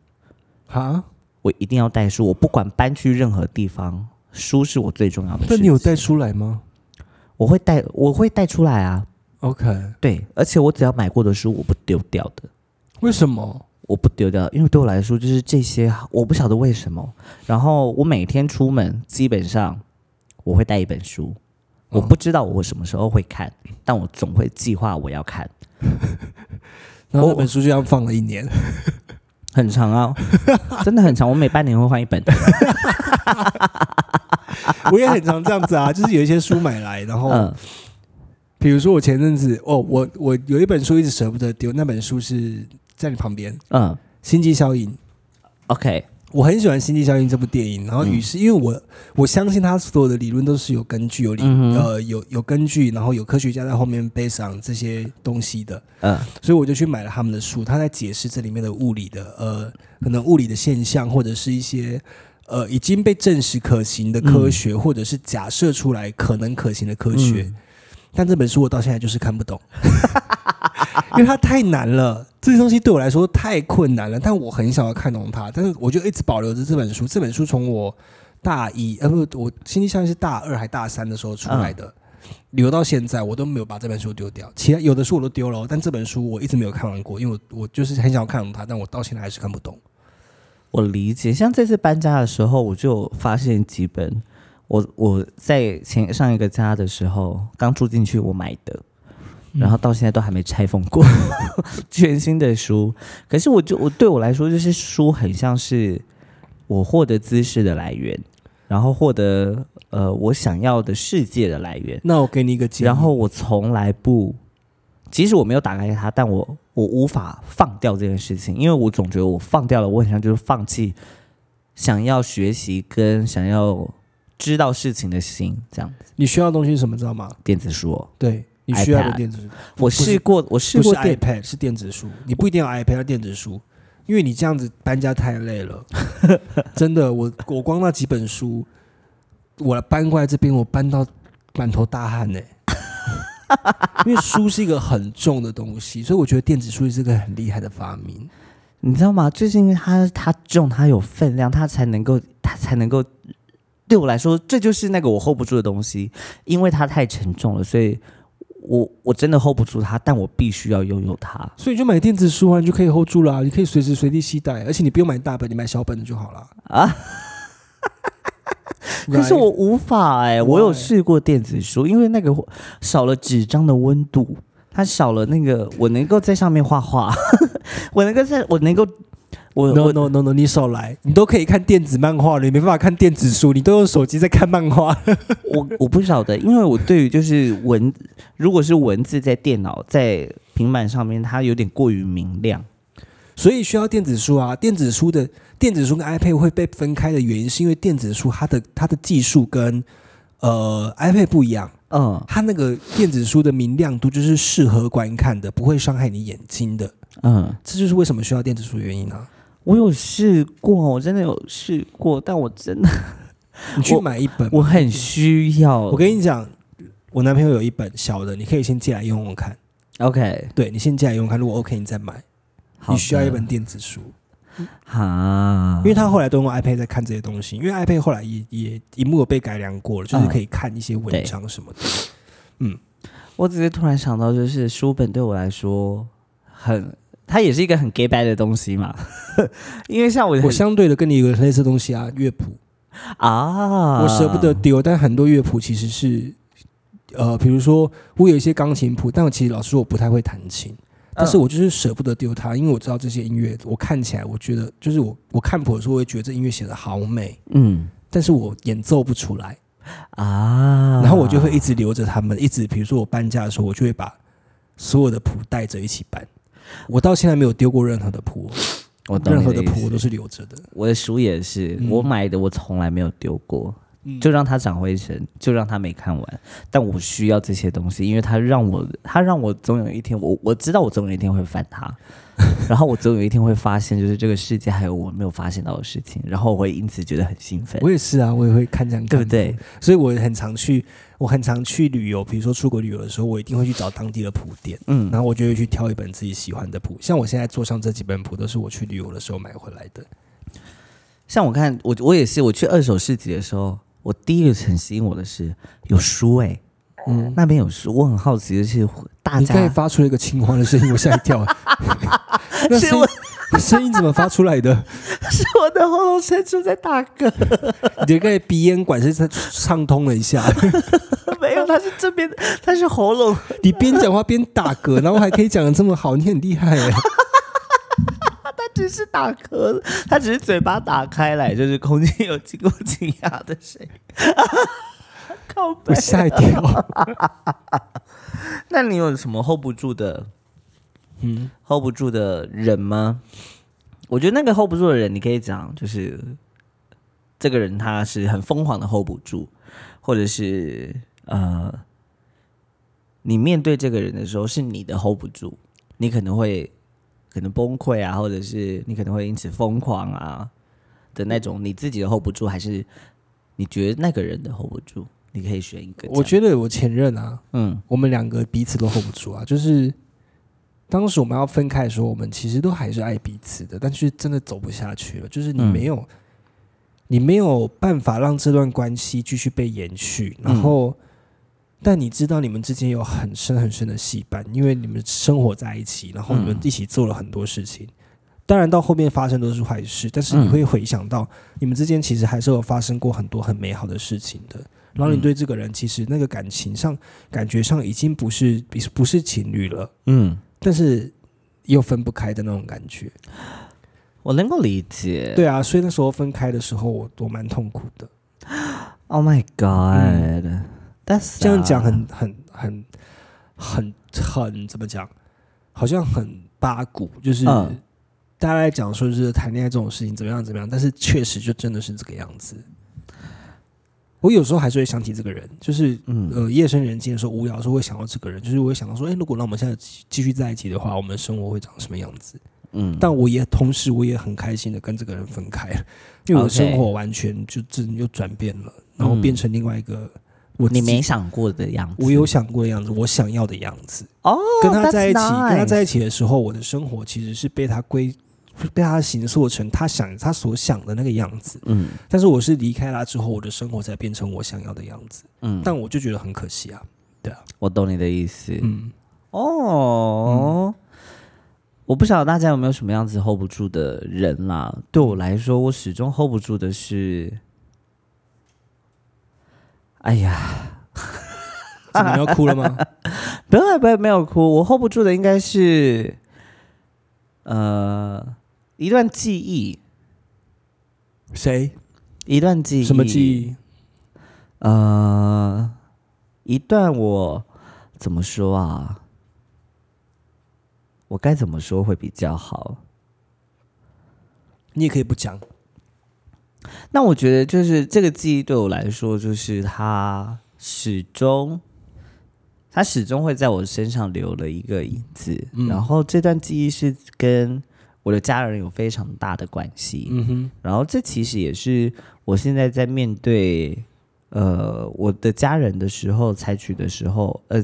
哈？我一定要带书，我不管搬去任何地方，书是我最重要的事情。但你有带出来吗我会带，我会带出来啊。？OK，对，而且我只要买过的书，我不丢掉的。为什么？我不丢掉，因为对我来说就是这些，我不晓得为什么。然后我每天出门基本上我会带一本书，我不知道我什么时候会看，但我总会计划我要看。<laughs> 然后那本书就这样放了一年，<laughs> 很长啊，<laughs> 真的很长。我每半年会换一本。<laughs> 我也很常这样子啊，就是有一些书买来，然后嗯比如说我前阵子哦，我我有一本书一直舍不得丢，那本书是在你旁边，《嗯心机效应》。，OK，我很喜欢《星际效应》这部电影，然后嗯。于是因为我我相信他所有的理论都是有根据、有理、嗯呃有有根据，然后有科学家在后面 base on 这些东西的，嗯。所以我就去买了他们的书，他在解释这里面的物理的呃可能物理的现象，或者是一些呃已经被证实可行的科学，或者是假设出来可能可行的科学。嗯。但这本书我到现在就是看不懂，<laughs> <laughs> 因为它太难了，这些东西对我来说太困难了。但我很想要看懂它，但是我就一直保留着这本书。这本书从我大一呃不，我星际效应是大二还大三的时候出来的，留到现在我都没有把这本书丢掉。其他有的书我都丢了哦，但这本书我一直没有看完过，因为我我就是很想要看懂它，但我到现在还是看不懂。我理解。像这次搬家的时候，我就发现几本。我我在前上一个家的时候，刚住进去我买的，然后到现在都还没拆封过，<laughs> 全新的书。可是我就我对我来说，就是书很像是我获得知识的来源，然后获得呃我想要的世界的来源。那我给你一个建议，然后我从来不，即使我没有打开它，但我我无法放掉这件事情，因为我总觉得我放掉了，我很像就是放弃想要学习跟想要知道事情的心，这样子。你需要的东西是什么，知道吗？电子书哦，对你需要的电子书。我试过，我试过电，iPad，是电子书。你不一定要 iPad，要电子书，因为你这样子搬家太累了。<laughs> 真的，我我光那几本书，我搬过来这边，我搬到满头大汗呢、<laughs> 因为书是一个很重的东西，所以我觉得电子书是个很厉害的发明。你知道吗？就是因为它它重，它有分量，它才能够它才能够。对我来说，这就是那个我 hold 不住的东西，因为它太沉重了，所以我我真的 hold 不住它，但我必须要拥有它。所以你就买电子书啊，你就可以 hold 住了、你可以随时随地携带，而且你不用买大本，你买小本的就好了啊。<laughs> 可是？我无法哎、Why？我有试过电子书，因为那个少了纸张的温度，它少了那个我能够在上面画画，<laughs> 我能够在我能够我 No 我 no no no，你少来，你都可以看电子漫画了，你没办法看电子书，你都用手机在看漫画。我我不晓得，因为我对于就是文，如果是文字在电脑在平板上面，它有点过于明亮。所以需要电子书啊。电子书的电子书跟 iPad 会被分开的原因，是因为电子书它的它的技术跟呃 iPad 不一样，嗯它那个电子书的明亮度就是适合观看的，不会伤害你眼睛的。嗯，这就是为什么需要电子书的原因啊。我有试过，我真的有试过，但我真的 <laughs> 你去买一本，我很需要。我跟你讲，我男朋友有一本小的，你可以先借来用用看。OK，对你先借来用用看，如果 OK 你再买。你需要一本电子书。哈，因为他后来都用 iPad 在看这些东西，因为 iPad 后来也也荧幕有被改良过了，就是嗯可以看一些文章什么的。嗯我只是突然想到，就是书本对我来说很，它也是一个很 gay bad 的东西嘛。<laughs> 因为像我我相对的跟你有个类似的东西啊，乐谱，啊，我舍不得丢，但很多乐谱其实是，呃，比如说我有一些钢琴谱，但我其实老实说我不太会弹琴，但是我就是舍不得丢它，因为我知道这些音乐，我看起来我觉得就是我我看谱的时候，我会觉得这音乐写的好美，嗯。但是我演奏不出来，啊，然后我就会一直留着他们，一直比如说我搬家的时候，我就会把所有的谱带着一起搬。我到现在没有丢过任何的谱哦，我懂任何的谱我都是留着的。我的书也是，嗯我买的我从来没有丢过，嗯就让它长灰尘，就让它没看完。但我需要这些东西，因为它让我，它让我总有一天，我我知道我总有一天会翻它，<laughs> 然后我总有一天会发现，就是这个世界还有我没有发现到的事情，然后我会因此觉得很兴奋，我也是啊，我也会看这样看对不对？所以我很常去，我很常去旅游，比如说出国旅游的时候，我一定会去找当地的谱店，嗯然后我就会去挑一本自己喜欢的谱。像我现在桌上这几本谱，都是我去旅游的时候买回来的。像我看我我也是，我去二手市集的时候，我第一个很吸引我的是有书哎、嗯，那边有书，我很好奇的是大你刚才家发出了一个青蛙的声音，我吓一跳。<laughs> 那声音是我声音怎么发出来的？<laughs> 是我的喉咙深处在打嗝，你的个鼻咽管是在畅通了一下，没有，它是这边，他是喉咙。<laughs> 你边讲话边打嗝，然后还可以讲的这么好，你很厉害哎。<laughs> 他只是打嗝，他只是嘴巴打开来，就是空气有经过挤压的声音。靠背我，吓一跳。<laughs> 那你有什么 hold 不住的嗯，hold 不住的人吗？我觉得那个 hold 不住的人，你可以讲，就是这个人他是很疯狂的 hold 不住，或者是呃，你面对这个人的时候是你的 hold 不住，你可能会可能崩溃啊，或者是你可能会因此疯狂啊的那种，你自己的 hold 不住，还是你觉得那个人的 hold 不住？你可以选一个。我觉得我前任啊，嗯我们两个彼此都 hold 不住啊。就是当时我们要分开的时候，我们其实都还是爱彼此的，但是真的走不下去了。就是你嗯没有，你没有办法让这段关系继续被延续，然后。但你知道你们之间有很深很深的戏绊，因为你们生活在一起，然后你们一起做了很多事情。当然到后面发生都是坏事，但是你嗯会回想到你们之间其实还是有发生过很多很美好的事情的。然后你对这个人其实那个感情上、感觉上已经不是不是情侣了，嗯，但是又分不开的那种感觉。我能够理解。对啊，所以那时候分开的时候，我我蛮痛苦的。Oh my god！、这样讲很很很很很怎么讲？好像很八股，就是嗯大家来讲说，就是谈恋爱这种事情怎么样怎么样，但是确实就真的是这个样子。我有时候还是会想起这个人，就是嗯呃夜深人静的时候无聊的时候会想到这个人，就是我会想到说，哎、如果让我们现在继继续在一起的话，我们的生活会长什么样子？嗯，但我也同时我也很开心的跟这个人分开了，因为我的生活完全就真的又转变了，然后变成另外一个我你没想过的样子。我有想过的样子，我想要的样子。哦，跟他在一起跟他在一起的时候，我的生活其实是被他规被他形塑成他想他所想的那个样子。嗯但是我是离开他之后，我的生活才变成我想要的样子。嗯，但我就觉得很可惜啊。对啊，我懂你的意思。嗯，哦，我不晓得大家有没有什么样子 hold 不住的人啦。对我来说，我始终 hold 不住的是，哎呀，怎么你要哭了吗？<laughs> 不要不要没有哭，我 hold 不住的应该是，呃，一段记忆，谁？一段记忆，什么记忆？呃，一段我怎么说啊？我该怎么说会比较好？你也可以不讲。那我觉得就是这个记忆对我来说，就是它始终，它始终会在我身上留了一个影子。嗯然后这段记忆是跟我的家人有非常大的关系。嗯哼，然后这其实也是我现在在面对呃我的家人的时候采取的时候，呃，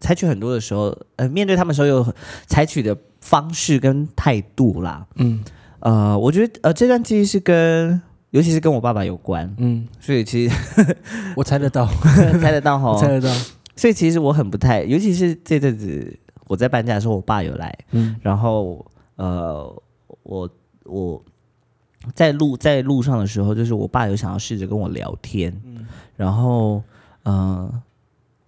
采取很多的时候，呃，面对他们时候有采取的方式跟态度啦。嗯呃，我觉得呃这段记忆是跟，尤其是跟我爸爸有关，嗯，所以其实 <laughs> 我猜得到，<laughs> 猜得到哈。我 <laughs> 猜得到。所以其实我很不太，尤其是这阵子我在搬家的时候，我爸有来，嗯。然后呃，我我在路在路上的时候，就是我爸有想要试着跟我聊天，嗯。然后呃，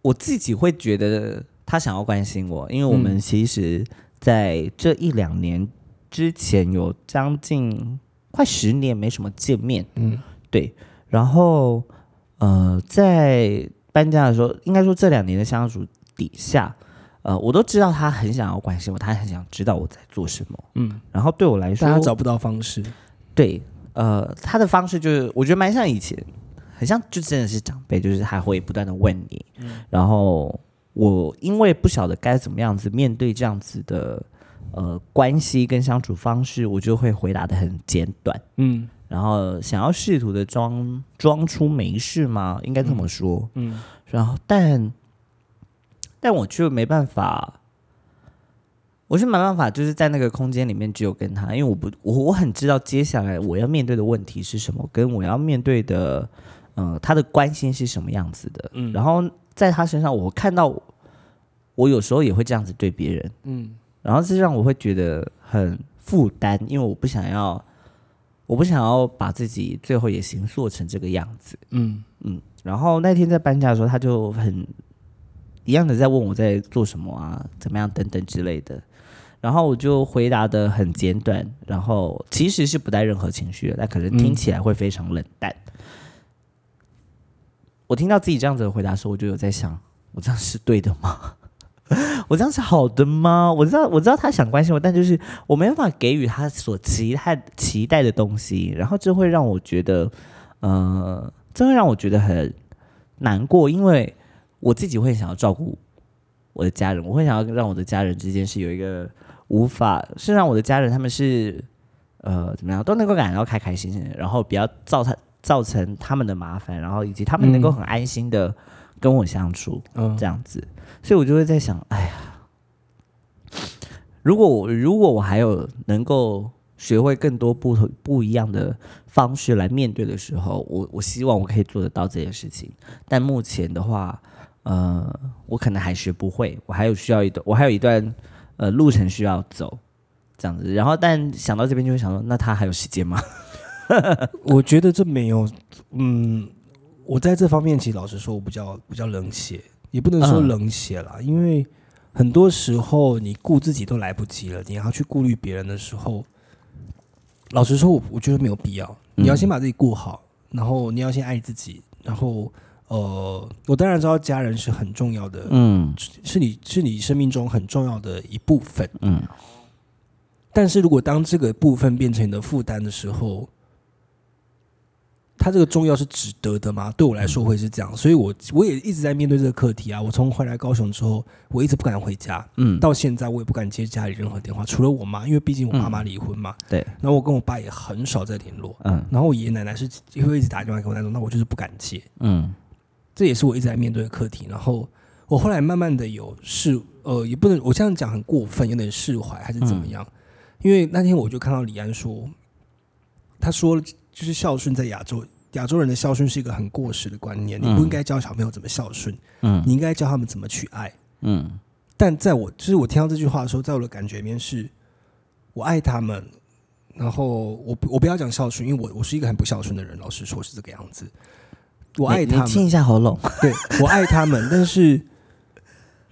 我自己会觉得他想要关心我，因为我们嗯。其实在这一两年之前有将近快十年没什么见面，嗯。对，然后呃，在搬家的时候，应该说这两年的相处底下，呃，我都知道他很想要关心我，他很想知道我在做什么。嗯，然后对我来说但，他找不到方式。对，呃，他的方式就是我觉得蛮像以前，很像就真的是长辈，就是他会不断的问你，然后我因为不晓得该怎么样子面对这样子的呃关系跟相处方式，我就会回答的很简短。嗯然后想要试图的装装出没事吗？应该这么说。嗯然后但但我却没办法，我是没办法，就是在那个空间里面只有跟他，因为我不我我很知道接下来我要面对的问题是什么，跟我要面对的嗯他的关心是什么样子的。嗯然后在他身上，我看到我有时候也会这样子对别人，嗯然后这让我会觉得很负担，因为我不想要，我不想要把自己最后也形塑成这个样子。嗯嗯，然后那天在搬家的时候，他就很一样的在问我在做什么啊，怎么样等等之类的。然后我就回答的很简短，然后其实是不带任何情绪的，但可能听起来会非常冷淡。我听到自己这样子的回答的时候，我就有在想，我这样是对的吗？<laughs> 我这样是好的吗？我知道，我知道他想关心我，但就是我没办法给予他所期待期待的东西，然后这会让我觉得，呃，这会让我觉得很难过，因为我自己会想要照顾我的家人，我会想要让我的家人之间是有一个无法是让我的家人他们是呃怎么样都能够感到开开心心的，然后不要造他造成他们的麻烦，然后以及他们能够很安心的跟我相处。嗯这样子，所以我就会在想，哎呀，如果我如果我还有能够学会更多不同不一样的方式来面对的时候，我我希望我可以做得到这件事情。但目前的话，呃，我可能还学不会，我还有需要一段，我还有一段呃路程需要走，这样子。然后，但想到这边就会想说，那他还有时间吗？<laughs> 我觉得这没有，嗯，我在这方面其实老实说，我比较比较冷血，也不能说嗯冷血啦，因为很多时候你顾自己都来不及了，你要去顾虑别人的时候，老实说，我我觉得没有必要。你要先把自己顾好，然后你要先爱自己，然后呃，我当然知道家人是很重要的，嗯是你是你生命中很重要的一部分。嗯但是如果当这个部分变成你的负担的时候，它这个重要是值得的吗？对我来说会是这样，所以我我也一直在面对这个课题啊。我从回来高雄之后，我一直不敢回家，嗯，到现在我也不敢接家里任何电话，除了我妈，因为毕竟我妈妈离婚嘛。对，然后我跟我爸也很少在联络，嗯然后我爷爷奶奶是会一直打电话给我那种，那我就是不敢接。嗯这也是我一直在面对的课题。然后我后来慢慢的有释，呃，也不能我这样讲很过分，有点释怀还是怎么样？因为那天我就看到李安说，他说就是孝顺在亚洲，亚洲人的孝顺是一个很过时的观念，你不应该教小朋友怎么孝顺，嗯你应该教他们怎么去爱。嗯但在我就是我听到这句话的时候，在我的感觉里面是，我爱他们，然后我不我不要讲孝顺，因为我我是一个很不孝顺的人，老实说是这个样子。我爱他们，你你清一下喉咙。对我爱他们，但是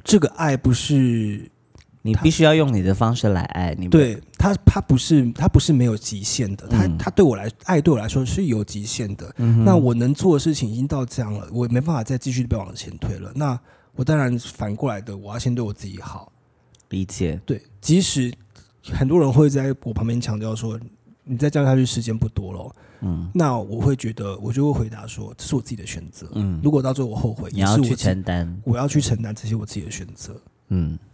这个爱不是你必须要用你的方式来爱你。，对他，他不是他不是没有极限的，他嗯他对我来爱对我来说是有极限的。嗯那我能做的事情已经到这样了，我没办法再继续被往前推了。那我当然反过来的，我要先对我自己好。理解。对，即使很多人会在我旁边强调说，你再这样下去时间不多了，嗯那我会觉得，我就会回答说，这是我自己的选择。嗯，如果到最后我后悔，你要去也是我承担。我要去承担这些我自己的选择。嗯，对。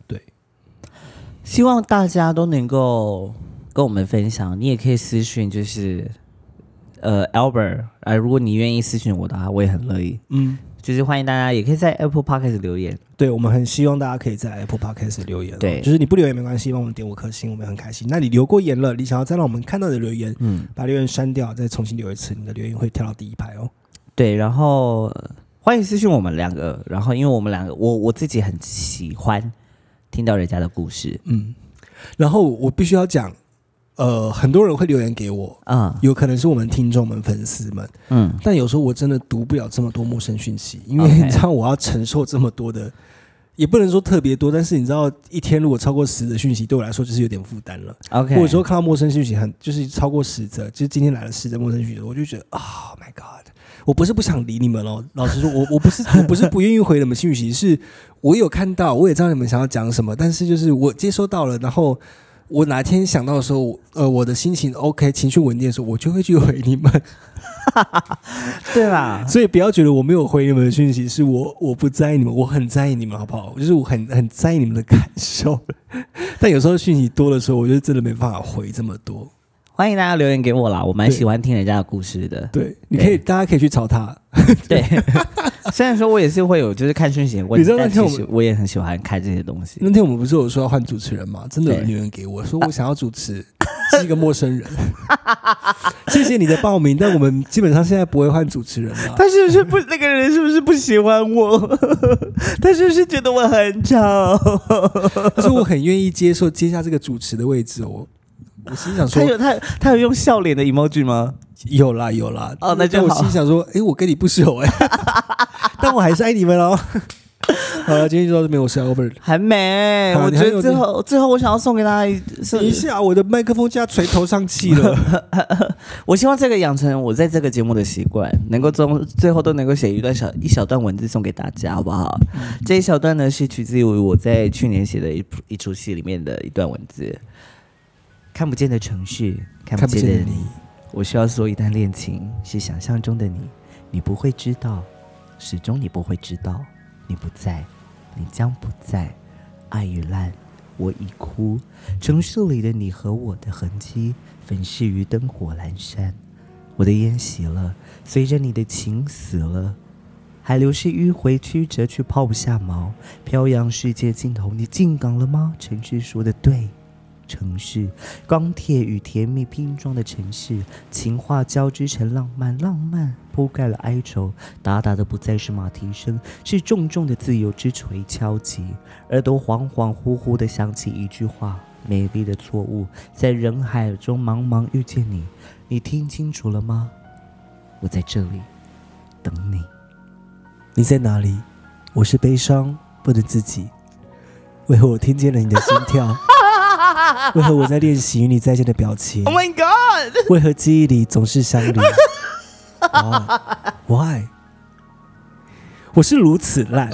希望大家都能够跟我们分享，你也可以私讯，就是呃，Albert，呃，如果你愿意私讯我的话，我也很乐意。嗯，就是欢迎大家，也可以在 Apple Podcast 留言。对，我们很希望大家可以在 Apple Podcast 留言哦，对就是你不留言没关系，帮我们点五颗星，我们很开心。那你留过言了，你想要再让我们看到你的留言，嗯，把留言删掉，再重新留一次，你的留言会跳到第一排哦。对，然后呃欢迎私讯我们两个，然后因为我们两个，我我自己很喜欢听到人家的故事。嗯，然后我必须要讲，呃，很多人会留言给我，嗯有可能是我们听众们、粉丝们，嗯但有时候我真的读不了这么多陌生讯息，因为 <laughs> 你知道我要承受这么多的，也不能说特别多，但是你知道一天如果超过十则讯息，对我来说就是有点负担了。，OK，或者说看到陌生讯息很就是超过十则，就是今天来了十则陌生讯息，我就觉得啊、oh、，My God！我不是不想理你们哦，老实说，我我不是我不是不愿意回你们讯息，是我有看到，我也知道你们想要讲什么，但是就是我接收到了，然后我哪天想到的时候，呃，我的心情 OK，情绪稳定的时候，我就会去回你们，<laughs> 对啦，所以不要觉得我没有回你们的讯息，是我我不在意你们，我很在意你们，好不好？就是我很很在意你们的感受，<laughs> 但有时候讯息多的时候，我就真的没办法回这么多。欢迎大家留言给我啦，我蛮喜欢听人家的故事的。对，你可以，大家可以去找他。<laughs> 对，<laughs> 虽然说我也是会有就是看讯息的问你知道那天我们我也很喜欢看这些东西。那天我们不是有说要换主持人吗？真的有人对留言给我说我想要主持，<laughs> 是一个陌生人。谢谢你的报名，但我们基本上现在不会换主持人了。他是不是不那个人是不是不喜欢我？他是不是觉得我很吵？他说我很愿意接受接下这个主持的位置哦。我心想说他有他他有用笑脸的 emoji 吗？有啦有啦，哦那就但我心想说，哎，我跟你不熟哎，<laughs> 但我还是爱你们哦。<laughs> 好了，今天就到这边，我是 Albert。还没，我觉得最后最后我想要送给大家一，等一下，我的麦克风架垂头丧气了。<laughs> 我希望这个养成我在这个节目的习惯，能够中最后都能够写一段小一小段文字送给大家，好不好？这一小段呢是取自于我在去年写的一一出戏里面的一段文字。看不见的城市，看不见的你的你，我需要说一段恋情是想象中的你，你不会知道，始终你不会知道，你不在，你将不在，爱与烂，我已哭，城市里的你和我的痕迹粉饰于灯火阑珊，我的烟熄了，随着你的情死了。海流是迂回曲折，却抛不下锚。飘扬世界尽头，你进港了吗？城市说的对，城市，钢铁与甜蜜拼装的城市，情话交织成浪漫，浪漫铺盖了哀愁。打打的不再是马蹄声，是重重的自由之锤敲击。耳朵恍恍惚惚的想起一句话：美丽的错误，在人海中茫茫遇见你，你听清楚了吗？我在这里等你。你在哪里？我是悲伤不能自己。为何我听见了你的心跳？<laughs> 为何我在练习与你再见的表情 Oh my god！<laughs> 为何记忆里总是相离？<laughs> Why？Why？我是如此烂。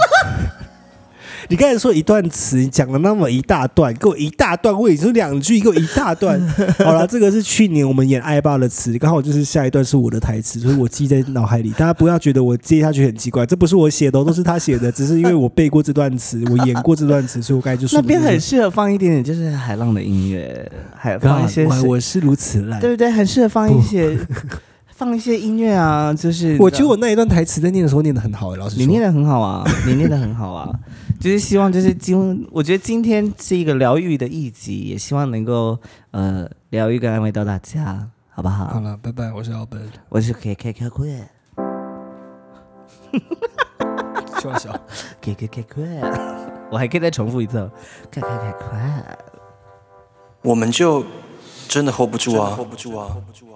你刚才说一段词，你讲了那么一大段，给我一大段，我也说两句，给我一大段。<laughs> 好了，这个是去年我们演爱爸的词，刚好就是下一段是我的台词，所以我记在脑海里。大家不要觉得我接下去很奇怪，这不是我写的哦，都是他写的，只是因为我背过这段词，我演过这段词，所以我刚才就说那边很适合放一点点就是海浪的音乐，还放一些我我是如此烂。对不对？很适合放一些 <laughs> 放一些音乐啊，就是我觉得我那一段台词在念的时候念的很好、欸，老师你念的很好啊，你念的很好啊，就是希望就是今我觉得今天是一个疗愈的一集，也希望能够呃疗愈跟安慰到大家，好不好？好了，拜拜，我是 Albert，我是 K K K K <laughs> 笑笑。K K K K，<laughs> 我还可以再重复一次哦，K K K K。我们就真的 hold 不住啊，hold 不住啊，hold 不住啊。